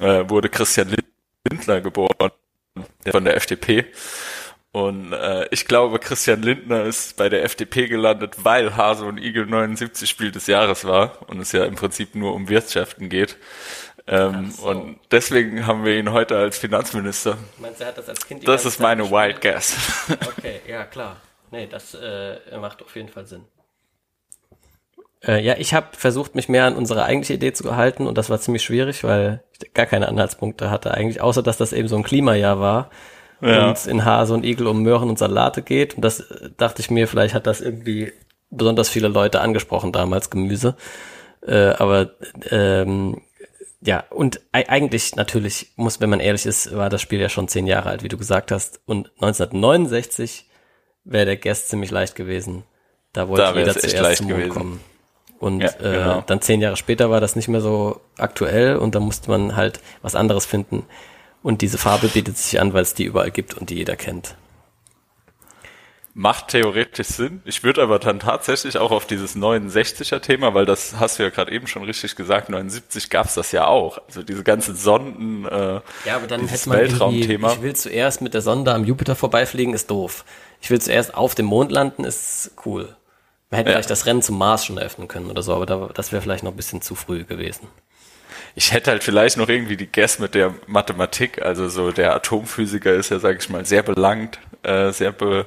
[SPEAKER 1] äh, wurde Christian Lindner geboren, von der FDP. Und äh, ich glaube, Christian Lindner ist bei der FDP gelandet, weil Hase und Igel 79 Spiel des Jahres war und es ja im Prinzip nur um Wirtschaften geht. Ähm, so. Und deswegen haben wir ihn heute als Finanzminister.
[SPEAKER 2] Meinst du, er hat das als Kind
[SPEAKER 1] Das ist meine Wild Guess.
[SPEAKER 2] Okay, ja klar. Nee, das äh, macht auf jeden Fall Sinn. Äh, ja, ich habe versucht, mich mehr an unsere eigentliche Idee zu halten und das war ziemlich schwierig, weil ich gar keine Anhaltspunkte hatte eigentlich, außer dass das eben so ein Klimajahr war ja. und in Hase und Igel um Möhren und Salate geht. Und das äh, dachte ich mir, vielleicht hat das irgendwie besonders viele Leute angesprochen damals, Gemüse. Äh, aber ähm, ja, und eigentlich natürlich muss, wenn man ehrlich ist, war das Spiel ja schon zehn Jahre alt, wie du gesagt hast. Und 1969 wäre der Guest ziemlich leicht gewesen. Da wollte da jeder zuerst zum Mond gewesen. kommen. Und ja, genau. äh, dann zehn Jahre später war das nicht mehr so aktuell und da musste man halt was anderes finden. Und diese Farbe bietet sich an, weil es die überall gibt und die jeder kennt.
[SPEAKER 1] Macht theoretisch Sinn. Ich würde aber dann tatsächlich auch auf dieses 69er Thema, weil das hast du ja gerade eben schon richtig gesagt, 79 gab's das ja auch. Also diese ganzen Sonden, äh,
[SPEAKER 2] ja, aber dann hätte man Weltraumthema. Ich will zuerst mit der Sonde am Jupiter vorbeifliegen, ist doof. Ich will zuerst auf dem Mond landen, ist cool. Man hätte ja. vielleicht das Rennen zum Mars schon eröffnen können oder so, aber da, das wäre vielleicht noch ein bisschen zu früh gewesen.
[SPEAKER 1] Ich hätte halt vielleicht noch irgendwie die Guess mit der Mathematik, also so der Atomphysiker ist ja, sage ich mal, sehr belangt, äh, sehr be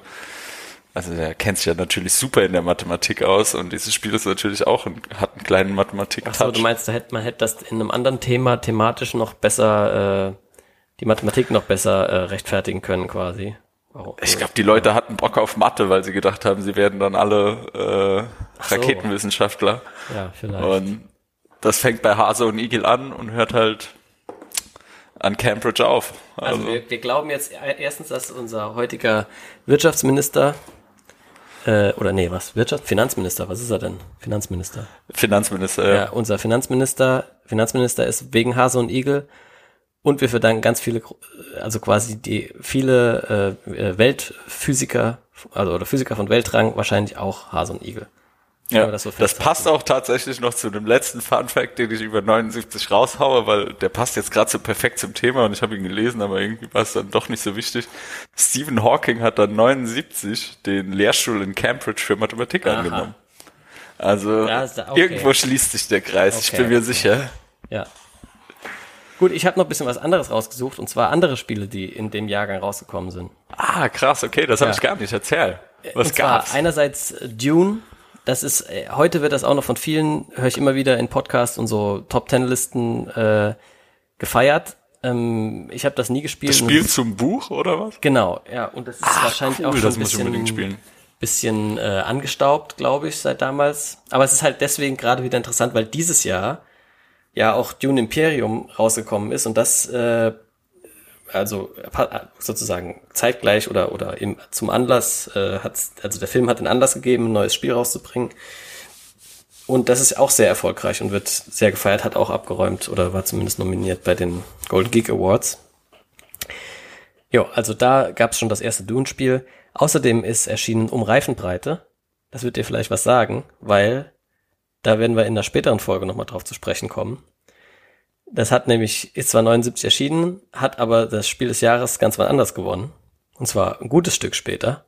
[SPEAKER 1] also der kennt sich ja natürlich super in der Mathematik aus und dieses Spiel ist natürlich auch ein, hat einen kleinen mathematik
[SPEAKER 2] Ach so, du meinst, da hätte, man hätte das in einem anderen Thema thematisch noch besser, äh, die Mathematik noch besser äh, rechtfertigen können quasi.
[SPEAKER 1] Warum? Ich glaube, die Leute hatten Bock auf Mathe, weil sie gedacht haben, sie werden dann alle äh, so. Raketenwissenschaftler.
[SPEAKER 2] Ja, vielleicht.
[SPEAKER 1] Und das fängt bei Hase und Igel an und hört halt an Cambridge auf.
[SPEAKER 2] Also, also wir, wir glauben jetzt erstens, dass unser heutiger Wirtschaftsminister äh, oder nee, was? Wirtschaft? Finanzminister, was ist er denn? Finanzminister.
[SPEAKER 1] Finanzminister, ja. ja.
[SPEAKER 2] unser Finanzminister, Finanzminister ist wegen Hase und Igel und wir verdanken ganz viele, also quasi die viele äh, Weltphysiker, also oder Physiker von Weltrang, wahrscheinlich auch Hase und Igel.
[SPEAKER 1] Ja, das, so das passt auch tatsächlich noch zu dem letzten Fun Fact, den ich über 79 raushaue, weil der passt jetzt gerade so perfekt zum Thema und ich habe ihn gelesen, aber irgendwie war es dann doch nicht so wichtig. Stephen Hawking hat dann 79 den Lehrstuhl in Cambridge für Mathematik Aha. angenommen. Also ja, okay. irgendwo schließt sich der Kreis, okay, ich bin mir okay. sicher.
[SPEAKER 2] Ja. Gut, ich habe noch ein bisschen was anderes rausgesucht und zwar andere Spiele, die in dem Jahrgang rausgekommen sind.
[SPEAKER 1] Ah, krass, okay, das habe ja. ich gar nicht erzählt.
[SPEAKER 2] Was und gab's? einerseits Dune, das ist, äh, heute wird das auch noch von vielen, höre ich immer wieder in Podcasts und so Top Ten Listen äh, gefeiert. Ähm, ich habe das nie gespielt. Das
[SPEAKER 1] Spiel zum Buch oder was?
[SPEAKER 2] Genau, ja. Und das ist Ach, wahrscheinlich cool, auch schon ein bisschen, bisschen äh, angestaubt, glaube ich, seit damals. Aber es ist halt deswegen gerade wieder interessant, weil dieses Jahr ja auch Dune Imperium rausgekommen ist und das äh, also sozusagen zeitgleich oder oder im, zum Anlass äh, hat also der Film hat den Anlass gegeben, ein neues Spiel rauszubringen. Und das ist auch sehr erfolgreich und wird sehr gefeiert, hat auch abgeräumt oder war zumindest nominiert bei den Golden Geek Awards. Jo, also da gab es schon das erste Dune-Spiel. Außerdem ist erschienen Um Reifenbreite. Das wird dir vielleicht was sagen, weil da werden wir in der späteren Folge nochmal drauf zu sprechen kommen. Das hat nämlich, ist zwar 79 erschienen, hat aber das Spiel des Jahres ganz wann anders gewonnen. Und zwar ein gutes Stück später.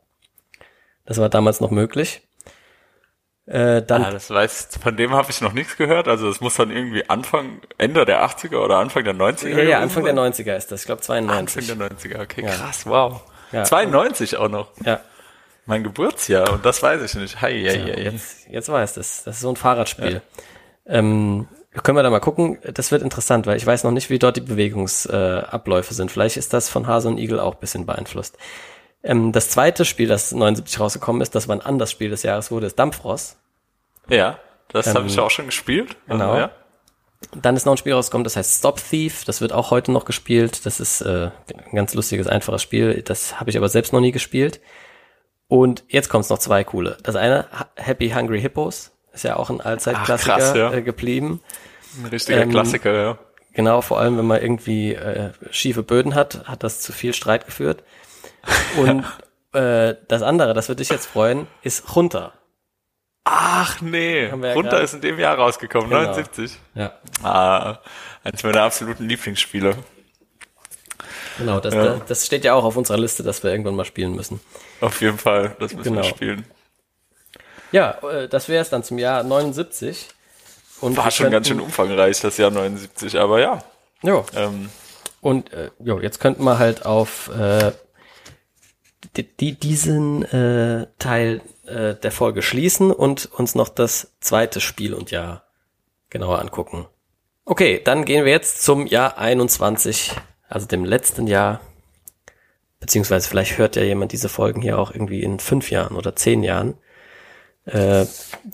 [SPEAKER 2] Das war damals noch möglich.
[SPEAKER 1] Äh, dann ah, das weiß, von dem habe ich noch nichts gehört. Also es muss dann irgendwie Anfang, Ende der 80er oder Anfang der 90er
[SPEAKER 2] Ja, ja, Anfang sein. der 90er ist das. Ich glaube 92.
[SPEAKER 1] Anfang der 90er, okay, ja. krass, wow. Ja. 92 auch noch.
[SPEAKER 2] Ja.
[SPEAKER 1] Mein Geburtsjahr und das weiß ich nicht. Hi, hi, hi.
[SPEAKER 2] Jetzt, jetzt weiß das. Das ist so ein Fahrradspiel. Ja. Ähm, können wir da mal gucken. Das wird interessant, weil ich weiß noch nicht, wie dort die Bewegungsabläufe äh, sind. Vielleicht ist das von Hase und Igel auch bisschen beeinflusst. Ähm, das zweite Spiel, das 79 rausgekommen ist, das war ein anderes Spiel des Jahres wurde, ist Dampfross.
[SPEAKER 1] Ja, das ähm, habe ich auch schon gespielt.
[SPEAKER 2] Genau.
[SPEAKER 1] Also, ja.
[SPEAKER 2] Dann ist noch ein Spiel rausgekommen, das heißt Stop Thief. Das wird auch heute noch gespielt. Das ist äh, ein ganz lustiges, einfaches Spiel. Das habe ich aber selbst noch nie gespielt. Und jetzt kommt es noch zwei coole. Das eine, Happy Hungry Hippos, ist ja auch ein Allzeitklassiker ja. äh, geblieben.
[SPEAKER 1] Ein richtiger ähm, Klassiker, ja.
[SPEAKER 2] Genau, vor allem wenn man irgendwie äh, schiefe Böden hat, hat das zu viel Streit geführt. Und äh, das andere, das würde dich jetzt freuen, ist Junta.
[SPEAKER 1] Ach nee, ja Runter ist in dem Jahr rausgekommen, genau. 79.
[SPEAKER 2] Ja.
[SPEAKER 1] Ah, eins meiner absoluten Lieblingsspiele.
[SPEAKER 2] Genau, das, ja. das steht ja auch auf unserer Liste, dass wir irgendwann mal spielen müssen.
[SPEAKER 1] Auf jeden Fall, das müssen genau. wir spielen.
[SPEAKER 2] Ja, äh, das wäre es dann zum Jahr 79.
[SPEAKER 1] Und War schon könnten, ganz schön umfangreich, das Jahr 79, aber ja.
[SPEAKER 2] Jo. Ähm. Und äh, jo, jetzt könnten wir halt auf äh, die, die, diesen äh, Teil äh, der Folge schließen und uns noch das zweite Spiel und Jahr genauer angucken. Okay, dann gehen wir jetzt zum Jahr 21, also dem letzten Jahr. Beziehungsweise vielleicht hört ja jemand diese Folgen hier auch irgendwie in fünf Jahren oder zehn Jahren. Äh,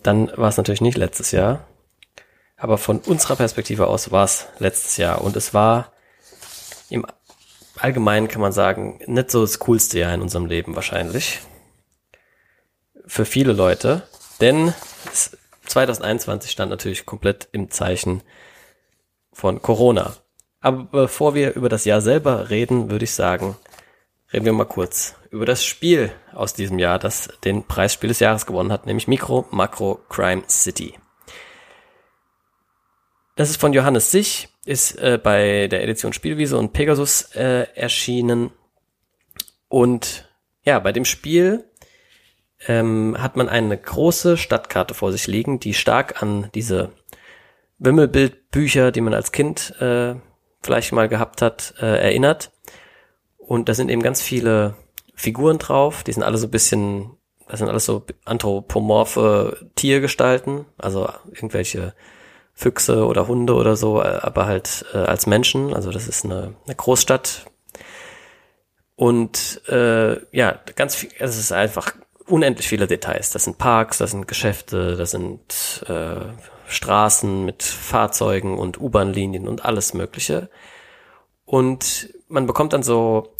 [SPEAKER 2] dann war es natürlich nicht letztes Jahr. Aber von unserer Perspektive aus war es letztes Jahr. Und es war im Allgemeinen kann man sagen, nicht so das coolste Jahr in unserem Leben wahrscheinlich für viele Leute, denn 2021 stand natürlich komplett im Zeichen von Corona. Aber bevor wir über das Jahr selber reden, würde ich sagen, reden wir mal kurz über das Spiel aus diesem Jahr, das den Preisspiel des Jahres gewonnen hat, nämlich Micro Macro Crime City. Das ist von Johannes Sich, ist äh, bei der Edition Spielwiese und Pegasus äh, erschienen. Und ja, bei dem Spiel ähm, hat man eine große Stadtkarte vor sich liegen, die stark an diese Wimmelbildbücher, die man als Kind äh, vielleicht mal gehabt hat, äh, erinnert. Und da sind eben ganz viele Figuren drauf, die sind alle so ein bisschen, das sind alles so anthropomorphe Tiergestalten, also irgendwelche Füchse oder Hunde oder so, äh, aber halt äh, als Menschen. Also das ist eine, eine Großstadt. Und äh, ja, ganz viel, es ist einfach unendlich viele Details. Das sind Parks, das sind Geschäfte, das sind äh, Straßen mit Fahrzeugen und U-Bahn-Linien und alles Mögliche. Und man bekommt dann so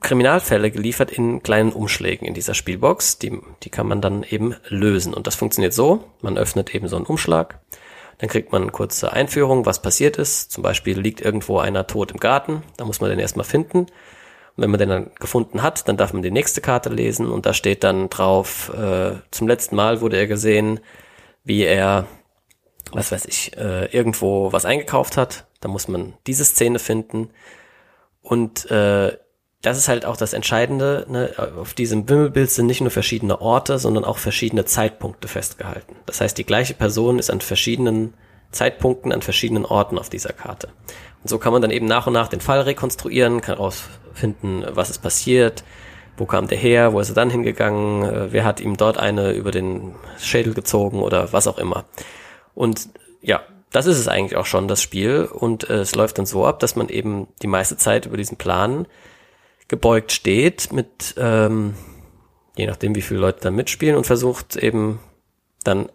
[SPEAKER 2] Kriminalfälle geliefert in kleinen Umschlägen in dieser Spielbox. Die, die kann man dann eben lösen. Und das funktioniert so. Man öffnet eben so einen Umschlag. Dann kriegt man eine kurze Einführung, was passiert ist. Zum Beispiel liegt irgendwo einer tot im Garten. Da muss man den erstmal finden. Und wenn man den dann gefunden hat, dann darf man die nächste Karte lesen und da steht dann drauf, äh, zum letzten Mal wurde er gesehen, wie er, was weiß ich, äh, irgendwo was eingekauft hat. Da muss man diese Szene finden. Und äh, das ist halt auch das Entscheidende. Ne? Auf diesem Wimmelbild sind nicht nur verschiedene Orte, sondern auch verschiedene Zeitpunkte festgehalten. Das heißt, die gleiche Person ist an verschiedenen Zeitpunkten an verschiedenen Orten auf dieser Karte. Und so kann man dann eben nach und nach den Fall rekonstruieren, kann rausfinden, was ist passiert, wo kam der her, wo ist er dann hingegangen, äh, wer hat ihm dort eine über den Schädel gezogen oder was auch immer. Und ja, das ist es eigentlich auch schon, das Spiel. Und äh, es läuft dann so ab, dass man eben die meiste Zeit über diesen Plan gebeugt steht, mit ähm, je nachdem, wie viele Leute da mitspielen und versucht eben dann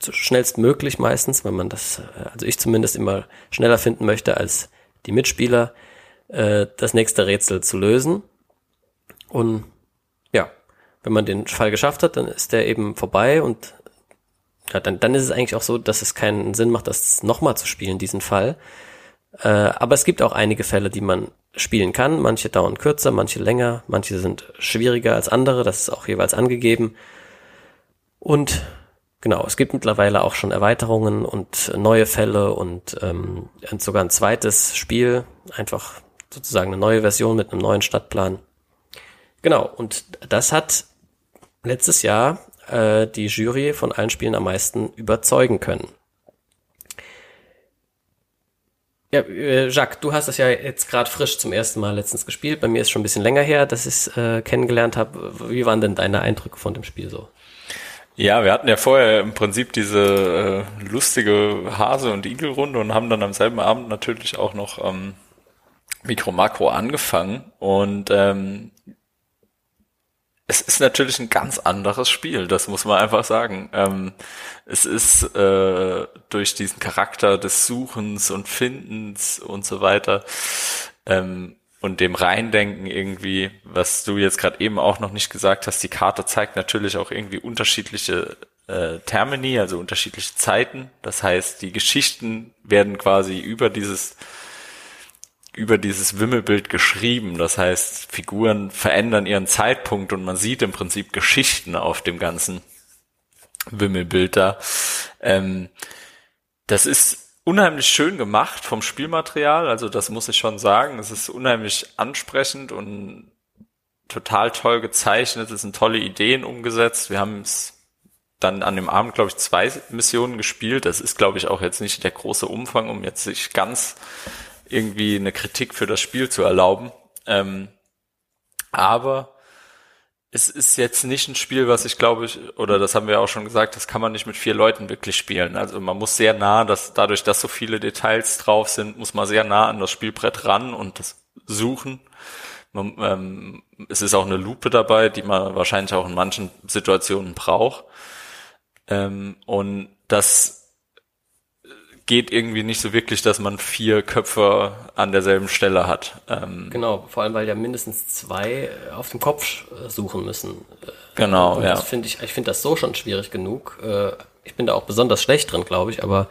[SPEAKER 2] schnellstmöglich meistens, wenn man das, äh, also ich zumindest immer schneller finden möchte als die Mitspieler, äh, das nächste Rätsel zu lösen. Und ja, wenn man den Fall geschafft hat, dann ist der eben vorbei und ja, dann, dann ist es eigentlich auch so, dass es keinen Sinn macht, das nochmal zu spielen, diesen Fall. Äh, aber es gibt auch einige Fälle, die man spielen kann. Manche dauern kürzer, manche länger, manche sind schwieriger als andere. Das ist auch jeweils angegeben. Und genau, es gibt mittlerweile auch schon Erweiterungen und neue Fälle und, ähm, sogar ein zweites Spiel, einfach sozusagen eine neue Version mit einem neuen Stadtplan. Genau, und das hat letztes Jahr äh, die Jury von allen Spielen am meisten überzeugen können. Ja, äh, Jacques, du hast das ja jetzt gerade frisch zum ersten Mal letztens gespielt. Bei mir ist schon ein bisschen länger her, dass ich es äh, kennengelernt habe. Wie waren denn deine Eindrücke von dem Spiel so?
[SPEAKER 1] Ja, wir hatten ja vorher im Prinzip diese äh, lustige Hase- und Igelrunde und haben dann am selben Abend natürlich auch noch ähm, Mikro-Makro angefangen. Und ähm, es ist natürlich ein ganz anderes Spiel, das muss man einfach sagen. Ähm, es ist äh, durch diesen Charakter des Suchens und Findens und so weiter ähm, und dem Reindenken irgendwie, was du jetzt gerade eben auch noch nicht gesagt hast, die Karte zeigt natürlich auch irgendwie unterschiedliche äh, Termini, also unterschiedliche Zeiten. Das heißt, die Geschichten werden quasi über dieses über dieses Wimmelbild geschrieben. Das heißt, Figuren verändern ihren Zeitpunkt und man sieht im Prinzip Geschichten auf dem ganzen Wimmelbild da. Ähm, das ist unheimlich schön gemacht vom Spielmaterial, also das muss ich schon sagen. Es ist unheimlich ansprechend und total toll gezeichnet. Es sind tolle Ideen umgesetzt. Wir haben es dann an dem Abend, glaube ich, zwei Missionen gespielt. Das ist, glaube ich, auch jetzt nicht der große Umfang, um jetzt sich ganz irgendwie eine Kritik für das Spiel zu erlauben. Ähm, aber es ist jetzt nicht ein Spiel, was ich glaube ich, oder das haben wir auch schon gesagt, das kann man nicht mit vier Leuten wirklich spielen. Also man muss sehr nah, dass dadurch, dass so viele Details drauf sind, muss man sehr nah an das Spielbrett ran und das suchen. Man, ähm, es ist auch eine Lupe dabei, die man wahrscheinlich auch in manchen Situationen braucht. Ähm, und das geht irgendwie nicht so wirklich, dass man vier Köpfe an derselben Stelle hat.
[SPEAKER 2] Ähm, genau, vor allem weil ja mindestens zwei äh, auf dem Kopf äh, suchen müssen. Äh,
[SPEAKER 1] genau,
[SPEAKER 2] Und ja. Das finde ich, ich finde das so schon schwierig genug. Ich bin da auch besonders schlecht drin, glaube ich, aber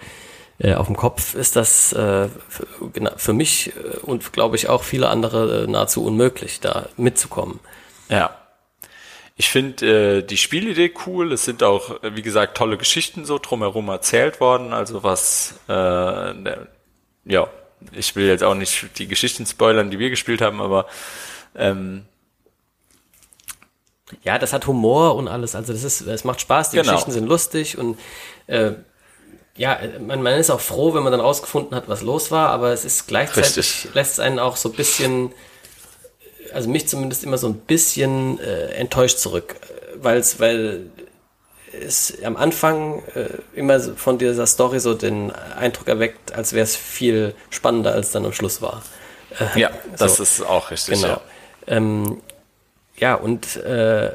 [SPEAKER 2] auf dem Kopf ist das für, für mich und glaube ich auch viele andere nahezu unmöglich, da mitzukommen.
[SPEAKER 1] Ja. Ich finde äh, die Spielidee cool. Es sind auch, wie gesagt, tolle Geschichten so drumherum erzählt worden. Also was, äh, der, ja, ich will jetzt auch nicht die Geschichten spoilern, die wir gespielt haben, aber ähm,
[SPEAKER 2] ja, das hat Humor und alles. Also das ist, es macht Spaß. Die genau. Geschichten sind lustig und äh, ja, man, man ist auch froh, wenn man dann rausgefunden hat, was los war. Aber es ist gleichzeitig Richtig. lässt es einen auch so ein bisschen also mich zumindest immer so ein bisschen äh, enttäuscht zurück, weil's, weil es am Anfang äh, immer von dieser Story so den Eindruck erweckt, als wäre es viel spannender, als dann am Schluss war.
[SPEAKER 1] Äh, ja, das so. ist auch richtig.
[SPEAKER 2] Genau. Ja, ähm, ja und äh,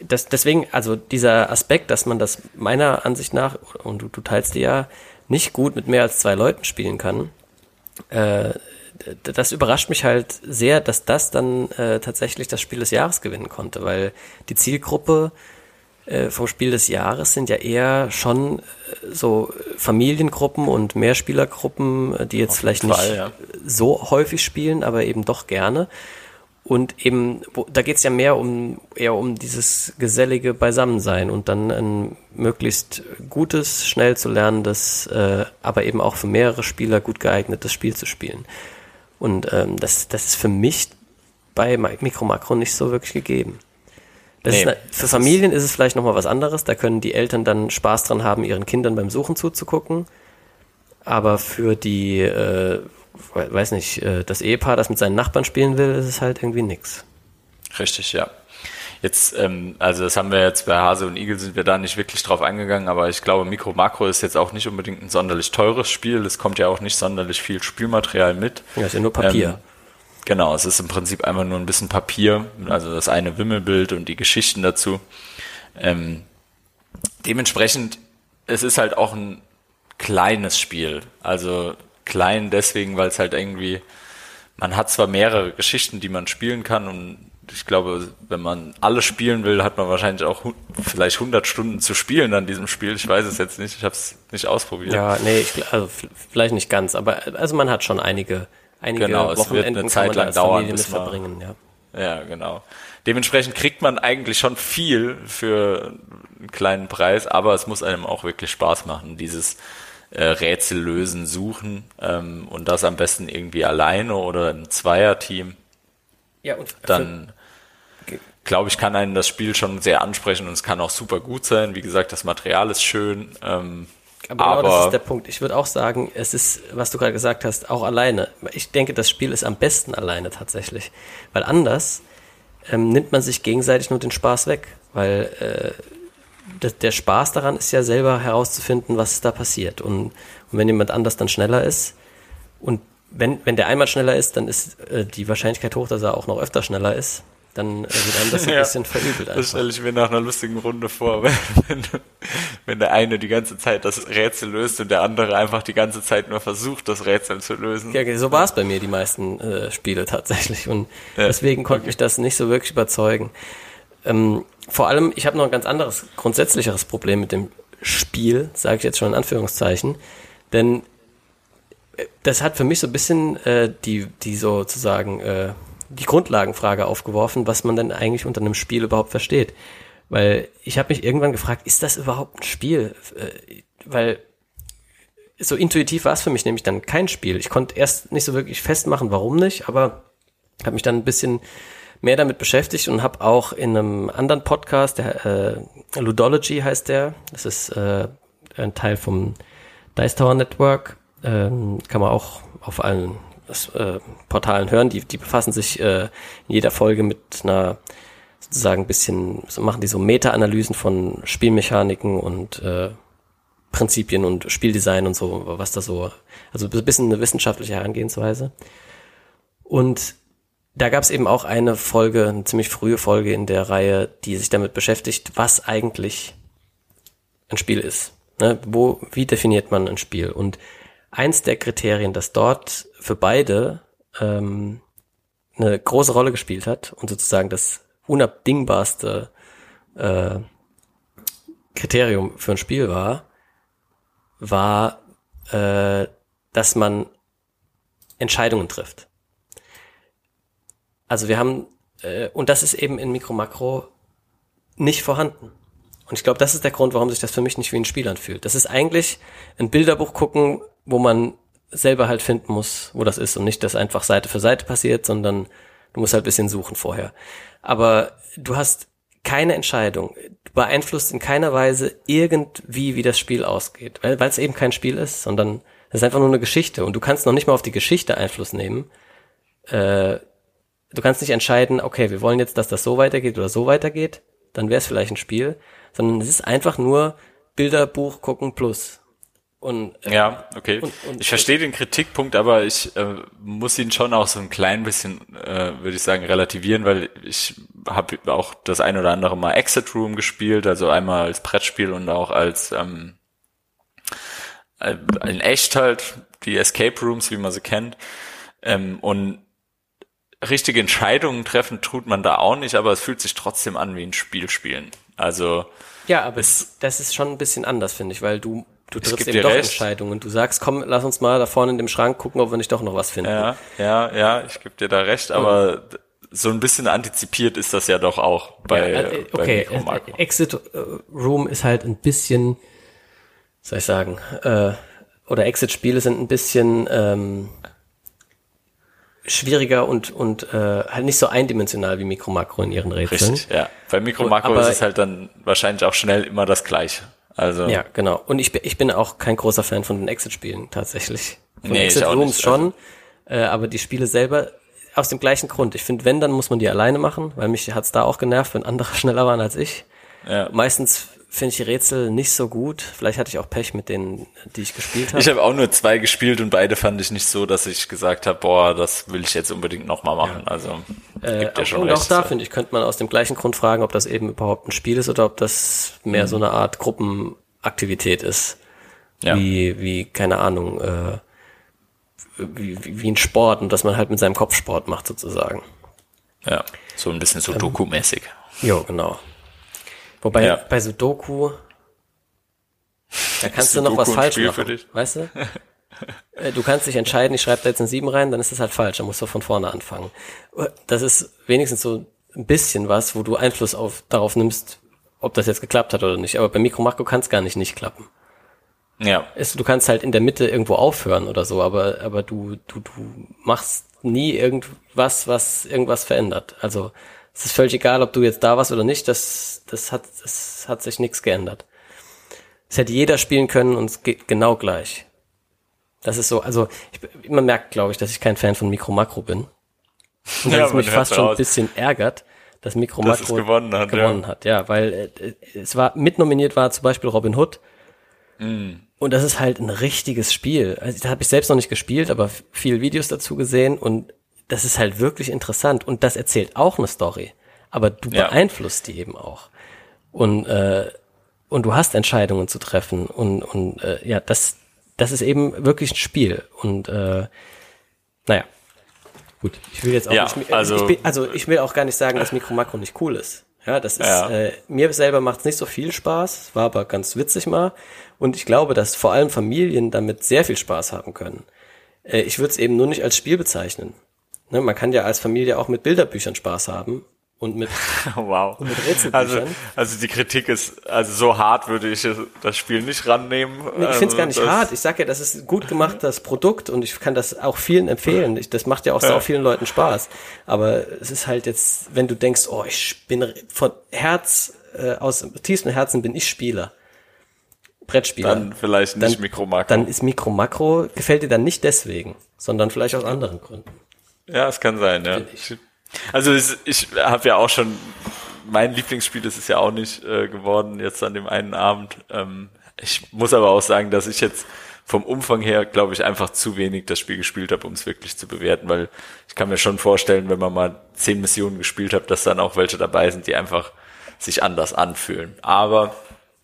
[SPEAKER 2] das, deswegen, also dieser Aspekt, dass man das meiner Ansicht nach, und du, du teilst dir ja, nicht gut mit mehr als zwei Leuten spielen kann, äh, das überrascht mich halt sehr, dass das dann äh, tatsächlich das Spiel des Jahres gewinnen konnte, weil die Zielgruppe äh, vom Spiel des Jahres sind ja eher schon äh, so Familiengruppen und Mehrspielergruppen, äh, die jetzt vielleicht Fall, nicht ja. so häufig spielen, aber eben doch gerne. Und eben, wo, da geht's ja mehr um eher um dieses gesellige Beisammensein und dann ein möglichst gutes, schnell zu lernendes, äh, aber eben auch für mehrere Spieler gut geeignetes Spiel zu spielen. Und ähm, das, das ist für mich bei Mikro Makro nicht so wirklich gegeben. Nee, ist, für Familien ist es vielleicht nochmal was anderes. Da können die Eltern dann Spaß dran haben, ihren Kindern beim Suchen zuzugucken. Aber für die, äh, weiß nicht, äh, das Ehepaar, das mit seinen Nachbarn spielen will, ist es halt irgendwie nix.
[SPEAKER 1] Richtig, ja. Jetzt, ähm, also das haben wir jetzt bei Hase und Igel sind wir da nicht wirklich drauf eingegangen, aber ich glaube, Mikro Makro ist jetzt auch nicht unbedingt ein sonderlich teures Spiel. Es kommt ja auch nicht sonderlich viel Spielmaterial mit.
[SPEAKER 2] Ja, ist ja nur Papier. Ähm,
[SPEAKER 1] genau, es ist im Prinzip einfach nur ein bisschen Papier, also das eine Wimmelbild und die Geschichten dazu. Ähm, dementsprechend, es ist halt auch ein kleines Spiel. Also klein deswegen, weil es halt irgendwie, man hat zwar mehrere Geschichten, die man spielen kann und ich glaube, wenn man alles spielen will, hat man wahrscheinlich auch vielleicht 100 Stunden zu spielen an diesem Spiel. Ich weiß es jetzt nicht, ich habe es nicht ausprobiert.
[SPEAKER 2] Ja, nee, ich, also vielleicht nicht ganz, aber also man hat schon einige, einige
[SPEAKER 1] genau, Wochenenden es wird eine Zeit lang dauern, bis
[SPEAKER 2] man, verbringen. Ja.
[SPEAKER 1] ja, genau. Dementsprechend kriegt man eigentlich schon viel für einen kleinen Preis, aber es muss einem auch wirklich Spaß machen, dieses äh, Rätsel lösen, suchen ähm, und das am besten irgendwie alleine oder im Zweierteam. Ja, und dann glaube ich, kann einen das Spiel schon sehr ansprechen und es kann auch super gut sein. Wie gesagt, das Material ist schön. Ähm,
[SPEAKER 2] aber, aber genau das ist der Punkt. Ich würde auch sagen, es ist, was du gerade gesagt hast, auch alleine. Ich denke, das Spiel ist am besten alleine tatsächlich. Weil anders ähm, nimmt man sich gegenseitig nur den Spaß weg. Weil äh, der Spaß daran ist ja selber herauszufinden, was da passiert. Und, und wenn jemand anders dann schneller ist und wenn, wenn der einmal schneller ist, dann ist äh, die Wahrscheinlichkeit hoch, dass er auch noch öfter schneller ist dann äh, wird einem das ein ja, bisschen verübelt. Einfach.
[SPEAKER 1] Das stelle ich mir nach einer lustigen Runde vor, wenn, wenn, wenn der eine die ganze Zeit das Rätsel löst und der andere einfach die ganze Zeit nur versucht, das Rätsel zu lösen.
[SPEAKER 2] Ja, so war es bei mir die meisten äh, Spiele tatsächlich und ja. deswegen konnte okay. mich das nicht so wirklich überzeugen. Ähm, vor allem, ich habe noch ein ganz anderes, grundsätzlicheres Problem mit dem Spiel, sage ich jetzt schon in Anführungszeichen, denn äh, das hat für mich so ein bisschen äh, die, die sozusagen äh, die Grundlagenfrage aufgeworfen, was man denn eigentlich unter einem Spiel überhaupt versteht. Weil ich habe mich irgendwann gefragt, ist das überhaupt ein Spiel? Äh, weil so intuitiv war es für mich nämlich dann kein Spiel. Ich konnte erst nicht so wirklich festmachen, warum nicht, aber habe mich dann ein bisschen mehr damit beschäftigt und habe auch in einem anderen Podcast, der äh, Ludology heißt der, das ist äh, ein Teil vom Dice Tower Network, ähm, kann man auch auf allen äh, Portalen hören, die, die befassen sich äh, in jeder Folge mit einer sozusagen ein bisschen, machen die so Meta-Analysen von Spielmechaniken und äh, Prinzipien und Spieldesign und so, was da so, also ein bisschen eine wissenschaftliche Herangehensweise. Und da gab es eben auch eine Folge, eine ziemlich frühe Folge in der Reihe, die sich damit beschäftigt, was eigentlich ein Spiel ist. Ne? Wo, wie definiert man ein Spiel? Und eins der Kriterien, das dort für beide ähm, eine große Rolle gespielt hat und sozusagen das unabdingbarste äh, Kriterium für ein Spiel war, war, äh, dass man Entscheidungen trifft. Also wir haben, äh, und das ist eben in Mikro-Makro nicht vorhanden. Und ich glaube, das ist der Grund, warum sich das für mich nicht wie ein Spiel anfühlt. Das ist eigentlich ein Bilderbuch gucken, wo man selber halt finden muss, wo das ist und nicht, dass einfach Seite für Seite passiert, sondern du musst halt bisschen suchen vorher. Aber du hast keine Entscheidung. Du beeinflusst in keiner Weise irgendwie, wie das Spiel ausgeht, weil es eben kein Spiel ist, sondern es ist einfach nur eine Geschichte und du kannst noch nicht mal auf die Geschichte Einfluss nehmen. Äh, du kannst nicht entscheiden, okay, wir wollen jetzt, dass das so weitergeht oder so weitergeht, dann wäre es vielleicht ein Spiel, sondern es ist einfach nur Bilderbuch gucken plus.
[SPEAKER 1] Und, äh, ja, okay. Und, und, ich verstehe den Kritikpunkt, aber ich äh, muss ihn schon auch so ein klein bisschen, äh, würde ich sagen, relativieren, weil ich habe auch das ein oder andere Mal Exit Room gespielt, also einmal als Brettspiel und auch als ähm, äh, in echt halt die Escape Rooms, wie man sie kennt. Ähm, und richtige Entscheidungen treffen tut man da auch nicht, aber es fühlt sich trotzdem an wie ein Spiel spielen. Also
[SPEAKER 2] ja, aber es, das ist schon ein bisschen anders, finde ich, weil du du triffst eben doch recht. Entscheidungen. Du sagst, komm, lass uns mal da vorne in dem Schrank gucken, ob wir nicht doch noch was finden.
[SPEAKER 1] Ja, ja, ja, ich gebe dir da recht, aber mhm. so ein bisschen antizipiert ist das ja doch auch bei, ja, äh,
[SPEAKER 2] okay. Bei Exit äh, Room ist halt ein bisschen, soll ich sagen, äh, oder Exit-Spiele sind ein bisschen ähm, schwieriger und und äh, halt nicht so eindimensional wie Mikro Makro in ihren Rätseln. Richtig,
[SPEAKER 1] ja. Bei Mikro Makro ist es halt dann wahrscheinlich auch schnell immer das Gleiche. Also
[SPEAKER 2] ja, genau. Und ich, ich bin auch kein großer Fan von den Exit-Spielen tatsächlich. Von nee, Exit Rooms schon, also. äh, aber die Spiele selber aus dem gleichen Grund. Ich finde, wenn, dann muss man die alleine machen, weil mich hat's da auch genervt, wenn andere schneller waren als ich. Ja. Meistens finde ich die Rätsel nicht so gut. Vielleicht hatte ich auch Pech mit denen, die ich gespielt habe.
[SPEAKER 1] Ich habe auch nur zwei gespielt und beide fand ich nicht so, dass ich gesagt habe, boah, das will ich jetzt unbedingt nochmal machen. Ja. Also
[SPEAKER 2] äh, gibt ja schon und recht. auch da finde ich, könnte man aus dem gleichen Grund fragen, ob das eben überhaupt ein Spiel ist oder ob das mehr mhm. so eine Art Gruppenaktivität ist. Ja. Wie, wie, keine Ahnung, äh, wie, wie, wie ein Sport und dass man halt mit seinem Kopf Sport macht sozusagen.
[SPEAKER 1] Ja, so ein bisschen so ähm, Doku-mäßig.
[SPEAKER 2] Jo, genau. Wobei ja. bei Sudoku, da kannst du noch was falsch machen, weißt du? Äh, du kannst dich entscheiden, ich schreibe da jetzt ein 7 rein, dann ist das halt falsch, dann musst du von vorne anfangen. Das ist wenigstens so ein bisschen was, wo du Einfluss auf, darauf nimmst, ob das jetzt geklappt hat oder nicht. Aber bei Mikro Makro kann es gar nicht nicht klappen. Ja. Du kannst halt in der Mitte irgendwo aufhören oder so, aber, aber du, du, du machst nie irgendwas, was irgendwas verändert. Also es ist völlig egal, ob du jetzt da warst oder nicht, das, das hat, das hat sich nichts geändert. Es hätte jeder spielen können und es geht genau gleich. Das ist so, also ich, man merkt, glaube ich, dass ich kein Fan von Mikro Makro bin. Und dass ja, es mich fast schon ein bisschen ärgert, dass Mikro dass Makro
[SPEAKER 1] gewonnen hat.
[SPEAKER 2] Gewonnen ja. hat, ja, weil äh, es war mitnominiert war zum Beispiel Robin Hood. Mm. Und das ist halt ein richtiges Spiel. Also da habe ich selbst noch nicht gespielt, aber viel Videos dazu gesehen und das ist halt wirklich interessant und das erzählt auch eine Story, aber du ja. beeinflusst die eben auch. Und äh, und du hast Entscheidungen zu treffen und und äh, ja, das das ist eben wirklich ein Spiel. Und äh, naja, gut. Ich will jetzt auch
[SPEAKER 1] ja,
[SPEAKER 2] nicht,
[SPEAKER 1] also,
[SPEAKER 2] ich, bin, also ich will auch gar nicht sagen, dass Mikro Makro nicht cool ist. Ja, das ist ja. Äh, mir selber macht es nicht so viel Spaß, war aber ganz witzig mal. Und ich glaube, dass vor allem Familien damit sehr viel Spaß haben können. Äh, ich würde es eben nur nicht als Spiel bezeichnen. Ne, man kann ja als Familie auch mit Bilderbüchern Spaß haben und mit,
[SPEAKER 1] wow. und mit Also, also die Kritik ist, also so hart würde ich das Spiel nicht rannehmen.
[SPEAKER 2] Nee, ich finde es gar nicht also hart. Ich sage ja, das ist gut gemacht, das Produkt und ich kann das auch vielen empfehlen. Ich, das macht ja auch ja. vielen Leuten Spaß. Aber es ist halt jetzt, wenn du denkst, oh, ich bin von Herz, äh, aus tiefstem Herzen bin ich Spieler. Brettspieler.
[SPEAKER 1] Dann vielleicht nicht dann, Mikro Makro.
[SPEAKER 2] Dann ist Mikro Makro, gefällt dir dann nicht deswegen, sondern vielleicht aus anderen Gründen.
[SPEAKER 1] Ja, es kann sein, ja. Also ich, ich habe ja auch schon, mein Lieblingsspiel ist es ja auch nicht äh, geworden jetzt an dem einen Abend. Ähm, ich muss aber auch sagen, dass ich jetzt vom Umfang her, glaube ich, einfach zu wenig das Spiel gespielt habe, um es wirklich zu bewerten, weil ich kann mir schon vorstellen, wenn man mal zehn Missionen gespielt hat, dass dann auch welche dabei sind, die einfach sich anders anfühlen. Aber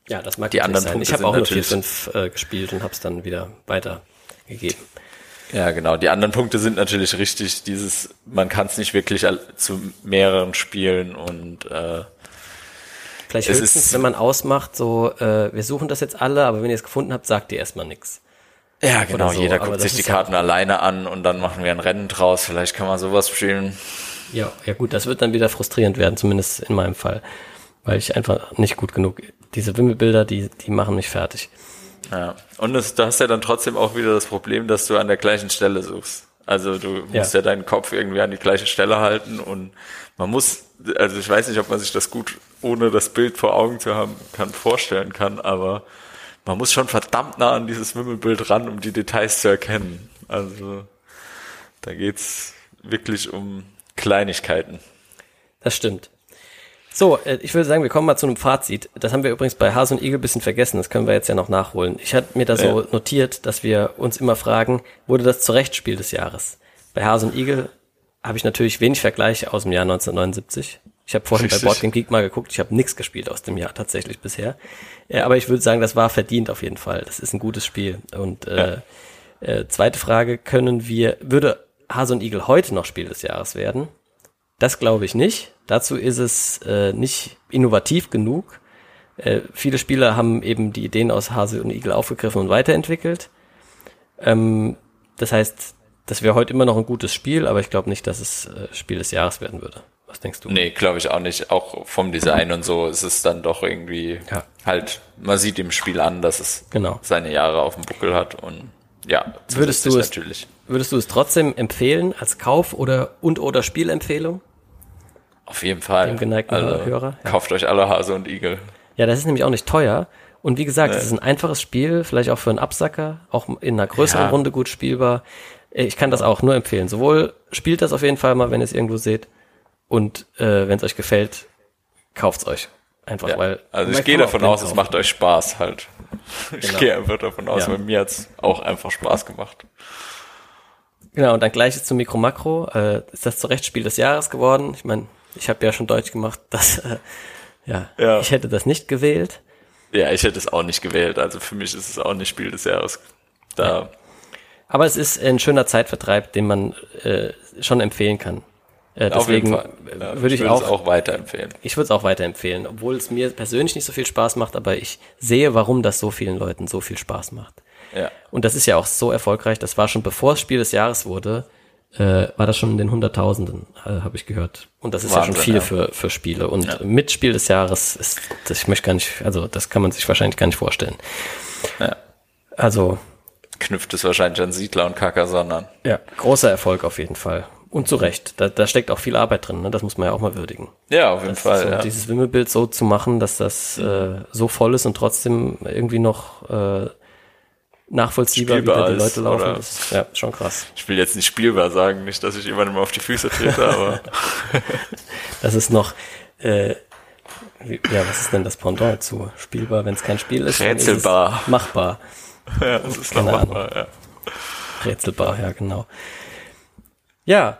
[SPEAKER 2] ja, das mag die anderen sein. Punkte Ich habe auch nur vier, fünf äh, gespielt und habe es dann wieder weitergegeben.
[SPEAKER 1] Ja, genau. Die anderen Punkte sind natürlich richtig. Dieses, man kann es nicht wirklich zu mehreren spielen und äh,
[SPEAKER 2] Vielleicht es höchstens, ist, wenn man ausmacht, so, äh, wir suchen das jetzt alle, aber wenn ihr es gefunden habt, sagt ihr erstmal nichts.
[SPEAKER 1] Ja, genau. So. Jeder guckt sich die Karten ja alleine an und dann machen wir ein Rennen draus. Vielleicht kann man sowas spielen.
[SPEAKER 2] Ja, ja gut, das wird dann wieder frustrierend werden, zumindest in meinem Fall. Weil ich einfach nicht gut genug, diese Wimmelbilder, die, die machen mich fertig.
[SPEAKER 1] Ja. Und es, du hast ja dann trotzdem auch wieder das Problem, dass du an der gleichen Stelle suchst. Also du musst ja. ja deinen Kopf irgendwie an die gleiche Stelle halten und man muss, also ich weiß nicht, ob man sich das gut ohne das Bild vor Augen zu haben kann, vorstellen kann, aber man muss schon verdammt nah an dieses Wimmelbild ran, um die Details zu erkennen. Also da geht's wirklich um Kleinigkeiten.
[SPEAKER 2] Das stimmt. So, äh, ich würde sagen, wir kommen mal zu einem Fazit. Das haben wir übrigens bei Hase und Igel bisschen vergessen. Das können wir jetzt ja noch nachholen. Ich hatte mir da so ja. notiert, dass wir uns immer fragen, wurde das Zurechtspiel des Jahres? Bei Hase und Igel habe ich natürlich wenig Vergleiche aus dem Jahr 1979. Ich habe vorhin Richtig. bei Boardgame Geek mal geguckt. Ich habe nichts gespielt aus dem Jahr tatsächlich bisher. Äh, aber ich würde sagen, das war verdient auf jeden Fall. Das ist ein gutes Spiel. Und äh, ja. äh, zweite Frage, können wir, würde Hase und Igel heute noch Spiel des Jahres werden? Das glaube ich nicht. Dazu ist es äh, nicht innovativ genug. Äh, viele Spieler haben eben die Ideen aus Hase und Igel aufgegriffen und weiterentwickelt. Ähm, das heißt, das wäre heute immer noch ein gutes Spiel, aber ich glaube nicht, dass es äh, Spiel des Jahres werden würde. Was denkst du?
[SPEAKER 1] Nee, glaube ich auch nicht. Auch vom Design und so ist es dann doch irgendwie ja. halt, man sieht im Spiel an, dass es
[SPEAKER 2] genau.
[SPEAKER 1] seine Jahre auf dem Buckel hat und ja,
[SPEAKER 2] würdest du es natürlich. Würdest du es trotzdem empfehlen als Kauf oder und oder Spielempfehlung?
[SPEAKER 1] Auf jeden Fall.
[SPEAKER 2] Dem geneigten also, Hörer.
[SPEAKER 1] Ja. Kauft euch alle Hase und Igel.
[SPEAKER 2] Ja, das ist nämlich auch nicht teuer. Und wie gesagt, es ist ein einfaches Spiel, vielleicht auch für einen Absacker, auch in einer größeren ja. Runde gut spielbar. Ich kann das auch nur empfehlen. Sowohl spielt das auf jeden Fall mal, wenn ihr es irgendwo seht. Und äh, wenn es euch gefällt, kauft's euch. Einfach ja. weil.
[SPEAKER 1] Also ich gehe davon aus, es macht euch Spaß halt. Ich genau. gehe einfach davon aus, ja. weil mir hat's auch einfach Spaß gemacht.
[SPEAKER 2] Genau, und dann gleiches zum Mikro Makro. Äh, ist das zu Recht Spiel des Jahres geworden? Ich meine, ich habe ja schon deutlich gemacht, dass äh, ja, ja, ich hätte das nicht gewählt.
[SPEAKER 1] Ja, ich hätte es auch nicht gewählt. Also für mich ist es auch nicht Spiel des Jahres. Da. Ja.
[SPEAKER 2] Aber es ist ein schöner Zeitvertreib, den man äh, schon empfehlen kann. Äh, deswegen ja, würde ich, ich auch,
[SPEAKER 1] auch weiterempfehlen.
[SPEAKER 2] Ich würde es auch weiterempfehlen, obwohl es mir persönlich nicht so viel Spaß macht, aber ich sehe, warum das so vielen Leuten so viel Spaß macht.
[SPEAKER 1] Ja.
[SPEAKER 2] Und das ist ja auch so erfolgreich, das war schon bevor es Spiel des Jahres wurde, äh, war das schon in den Hunderttausenden, äh, habe ich gehört. Und das ist Wahnsinn, ja schon viel ja. für, für Spiele. Und ja. mit Spiel des Jahres ist, das, ich möchte gar nicht, also das kann man sich wahrscheinlich gar nicht vorstellen.
[SPEAKER 1] Ja.
[SPEAKER 2] Also.
[SPEAKER 1] Knüpft es wahrscheinlich an Siedler und Carcassonne an.
[SPEAKER 2] Ja, großer Erfolg auf jeden Fall. Und zu Recht. Da, da steckt auch viel Arbeit drin, ne? das muss man ja auch mal würdigen.
[SPEAKER 1] Ja, auf jeden das Fall.
[SPEAKER 2] So,
[SPEAKER 1] ja.
[SPEAKER 2] Dieses Wimmelbild so zu machen, dass das äh, so voll ist und trotzdem irgendwie noch äh, nachvollziehbar,
[SPEAKER 1] spielbar
[SPEAKER 2] wie die Leute laufen. Das ist ja schon krass.
[SPEAKER 1] Ich will jetzt nicht spielbar sagen, nicht, dass ich jemandem auf die Füße trete, aber.
[SPEAKER 2] das ist noch, äh, wie, ja, was ist denn das Pendant zu spielbar, wenn es kein Spiel ist?
[SPEAKER 1] Rätselbar.
[SPEAKER 2] Ist machbar.
[SPEAKER 1] Ja, das ist noch machbar, ja.
[SPEAKER 2] Rätselbar, ja, genau. Ja.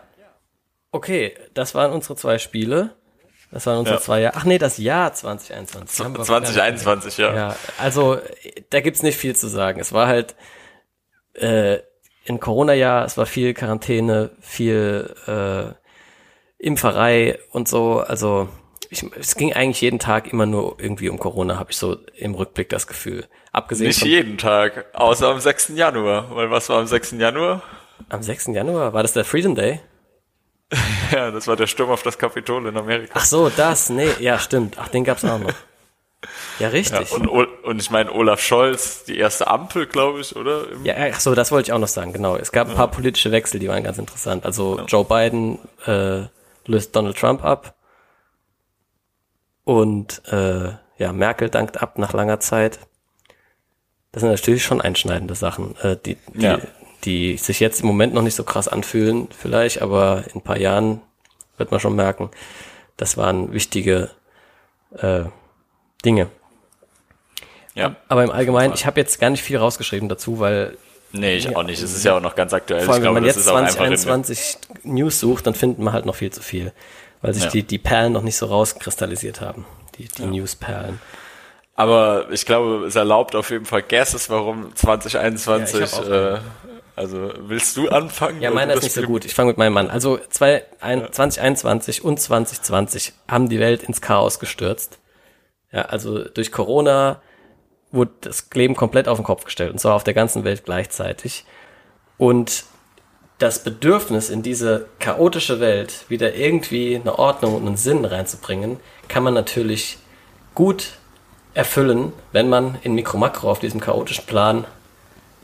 [SPEAKER 2] Okay, das waren unsere zwei Spiele. Das waren unsere ja. zwei Jahre. Ach nee, das Jahr 2021.
[SPEAKER 1] 2021, ja.
[SPEAKER 2] Ja, also da gibt's nicht viel zu sagen. Es war halt äh, ein Corona-Jahr, es war viel Quarantäne, viel äh, Impferei und so. Also ich, es ging eigentlich jeden Tag immer nur irgendwie um Corona, habe ich so im Rückblick das Gefühl. Abgesehen
[SPEAKER 1] Nicht jeden Tag, außer am 6. Januar. Weil was war am 6. Januar?
[SPEAKER 2] Am 6. Januar? War das der Freedom Day?
[SPEAKER 1] ja, das war der Sturm auf das Kapitol in Amerika.
[SPEAKER 2] Ach so, das, nee, ja, stimmt. Ach, den gab's auch noch. Ja, richtig.
[SPEAKER 1] Ja, und, und ich meine, Olaf Scholz, die erste Ampel, glaube ich, oder?
[SPEAKER 2] Ja, ach so, das wollte ich auch noch sagen, genau. Es gab ein paar politische Wechsel, die waren ganz interessant. Also ja. Joe Biden äh, löst Donald Trump ab und äh, ja, Merkel dankt ab nach langer Zeit. Das sind natürlich schon einschneidende Sachen, äh, die, die, ja die sich jetzt im Moment noch nicht so krass anfühlen, vielleicht, aber in ein paar Jahren wird man schon merken, das waren wichtige äh, Dinge.
[SPEAKER 1] Ja.
[SPEAKER 2] Aber im Allgemeinen, ich habe jetzt gar nicht viel rausgeschrieben dazu, weil
[SPEAKER 1] Nee, ich auch nicht. Es ist ja auch noch ganz aktuell.
[SPEAKER 2] Vor allem, glaube, wenn man jetzt 2021 News sucht, dann findet man halt noch viel zu viel, weil sich ja. die, die Perlen noch nicht so rauskristallisiert haben, die, die ja. News-Perlen.
[SPEAKER 1] Aber ich glaube, es erlaubt auf jeden Fall Guesses, warum 2021 ja, also willst du anfangen?
[SPEAKER 2] Ja, meiner ist nicht so gut. Ich fange mit meinem Mann. Also zwei, ein, ja. 2021 und 2020 haben die Welt ins Chaos gestürzt. Ja, also durch Corona wurde das Leben komplett auf den Kopf gestellt und zwar auf der ganzen Welt gleichzeitig. Und das Bedürfnis in diese chaotische Welt wieder irgendwie eine Ordnung und einen Sinn reinzubringen, kann man natürlich gut erfüllen, wenn man in Mikro-Makro auf diesem chaotischen Plan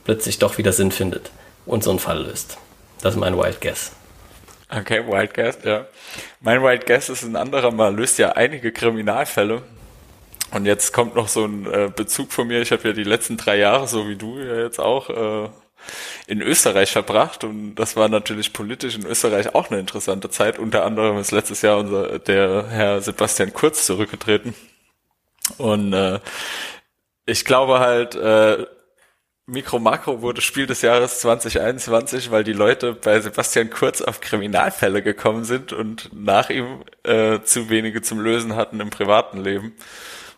[SPEAKER 2] plötzlich doch wieder Sinn findet und so einen Fall löst. Das ist mein Wild Guess.
[SPEAKER 1] Okay, Wild Guess, ja. Mein Wild Guess ist ein anderer, man löst ja einige Kriminalfälle. Und jetzt kommt noch so ein äh, Bezug von mir. Ich habe ja die letzten drei Jahre, so wie du ja jetzt auch, äh, in Österreich verbracht. Und das war natürlich politisch in Österreich auch eine interessante Zeit. Unter anderem ist letztes Jahr unser der Herr Sebastian Kurz zurückgetreten. Und äh, ich glaube halt, äh, Mikro Makro wurde Spiel des Jahres 2021, weil die Leute bei Sebastian Kurz auf Kriminalfälle gekommen sind und nach ihm äh, zu wenige zum Lösen hatten im privaten Leben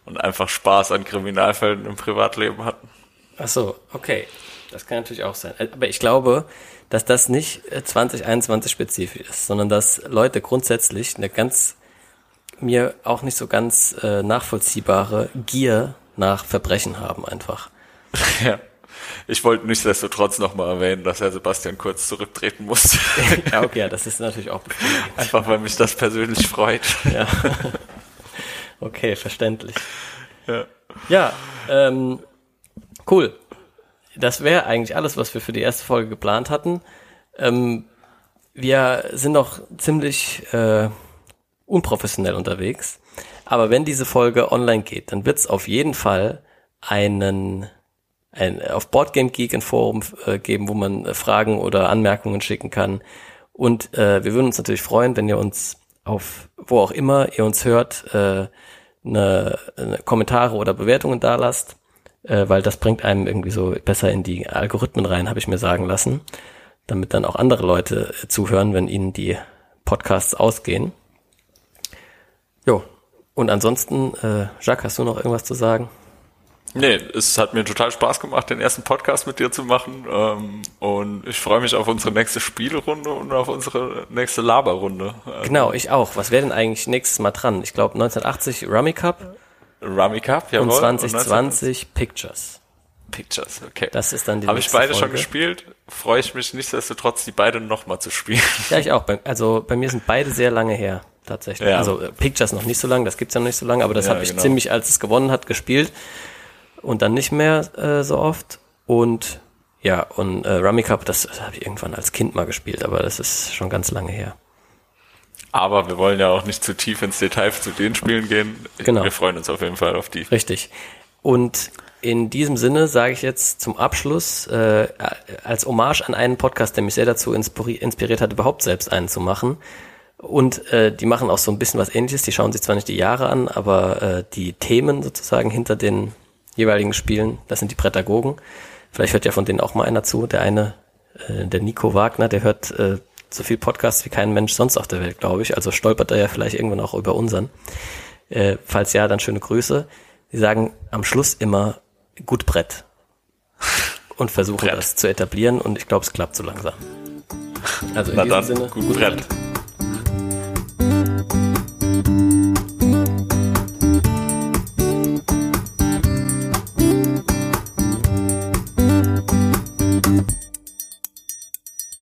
[SPEAKER 1] und einfach Spaß an Kriminalfällen im Privatleben hatten.
[SPEAKER 2] Ach so, okay. Das kann natürlich auch sein. Aber ich glaube, dass das nicht 2021 äh, spezifisch ist, sondern dass Leute grundsätzlich eine ganz mir auch nicht so ganz äh, nachvollziehbare Gier nach Verbrechen haben einfach.
[SPEAKER 1] Ja. Ich wollte nichtsdestotrotz nochmal erwähnen, dass Herr Sebastian Kurz zurücktreten muss.
[SPEAKER 2] ja, okay, ja, das ist natürlich auch
[SPEAKER 1] Einfach, weil mich das persönlich freut.
[SPEAKER 2] Ja. Okay, verständlich.
[SPEAKER 1] Ja,
[SPEAKER 2] ja ähm, cool. Das wäre eigentlich alles, was wir für die erste Folge geplant hatten. Ähm, wir sind noch ziemlich äh, unprofessionell unterwegs. Aber wenn diese Folge online geht, dann wird es auf jeden Fall einen ein, auf Boardgame Geek ein Forum äh, geben, wo man äh, Fragen oder Anmerkungen schicken kann. Und äh, wir würden uns natürlich freuen, wenn ihr uns auf wo auch immer ihr uns hört, äh, eine, eine Kommentare oder Bewertungen da lasst, äh, weil das bringt einem irgendwie so besser in die Algorithmen rein, habe ich mir sagen lassen, damit dann auch andere Leute äh, zuhören, wenn ihnen die Podcasts ausgehen. Jo. Und ansonsten, äh, Jacques, hast du noch irgendwas zu sagen?
[SPEAKER 1] Nee, es hat mir total Spaß gemacht, den ersten Podcast mit dir zu machen. Ähm, und ich freue mich auf unsere nächste Spielrunde und auf unsere nächste Laberrunde.
[SPEAKER 2] Also genau, ich auch. Was wäre denn eigentlich nächstes Mal dran? Ich glaube 1980 Rummy Cup.
[SPEAKER 1] Rummy Cup,
[SPEAKER 2] ja. Und 2020 und Pictures.
[SPEAKER 1] Pictures, okay.
[SPEAKER 2] Das ist dann die
[SPEAKER 1] Habe ich beide Folge. schon gespielt? Freue ich mich nichtsdestotrotz, die beide nochmal zu spielen.
[SPEAKER 2] Ja, ich auch. Also bei mir sind beide sehr lange her, tatsächlich. Ja. Also äh, Pictures noch nicht so lange, das gibt's ja noch nicht so lange, aber das ja, habe ich genau. ziemlich, als es gewonnen hat, gespielt und dann nicht mehr äh, so oft. Und ja, und äh, Rummy Cup, das, das habe ich irgendwann als Kind mal gespielt, aber das ist schon ganz lange her.
[SPEAKER 1] Aber wir wollen ja auch nicht zu tief ins Detail zu den Spielen gehen.
[SPEAKER 2] Genau.
[SPEAKER 1] Wir freuen uns auf jeden Fall auf die.
[SPEAKER 2] Richtig. Und in diesem Sinne sage ich jetzt zum Abschluss, äh, als Hommage an einen Podcast, der mich sehr dazu inspiriert hat, überhaupt selbst einen zu machen. Und äh, die machen auch so ein bisschen was ähnliches. Die schauen sich zwar nicht die Jahre an, aber äh, die Themen sozusagen hinter den jeweiligen Spielen, das sind die Prädagogen. Vielleicht hört ja von denen auch mal einer zu. Der eine, äh, der Nico Wagner, der hört äh, so viel Podcasts wie kein Mensch sonst auf der Welt, glaube ich. Also stolpert er ja vielleicht irgendwann auch über unseren. Äh, falls ja, dann schöne Grüße. Sie sagen am Schluss immer gut Brett und versuchen Brett. das zu etablieren und ich glaube, es klappt so langsam.
[SPEAKER 1] Also in Na diesem dann, Sinne, gut, gut Brett. Brett.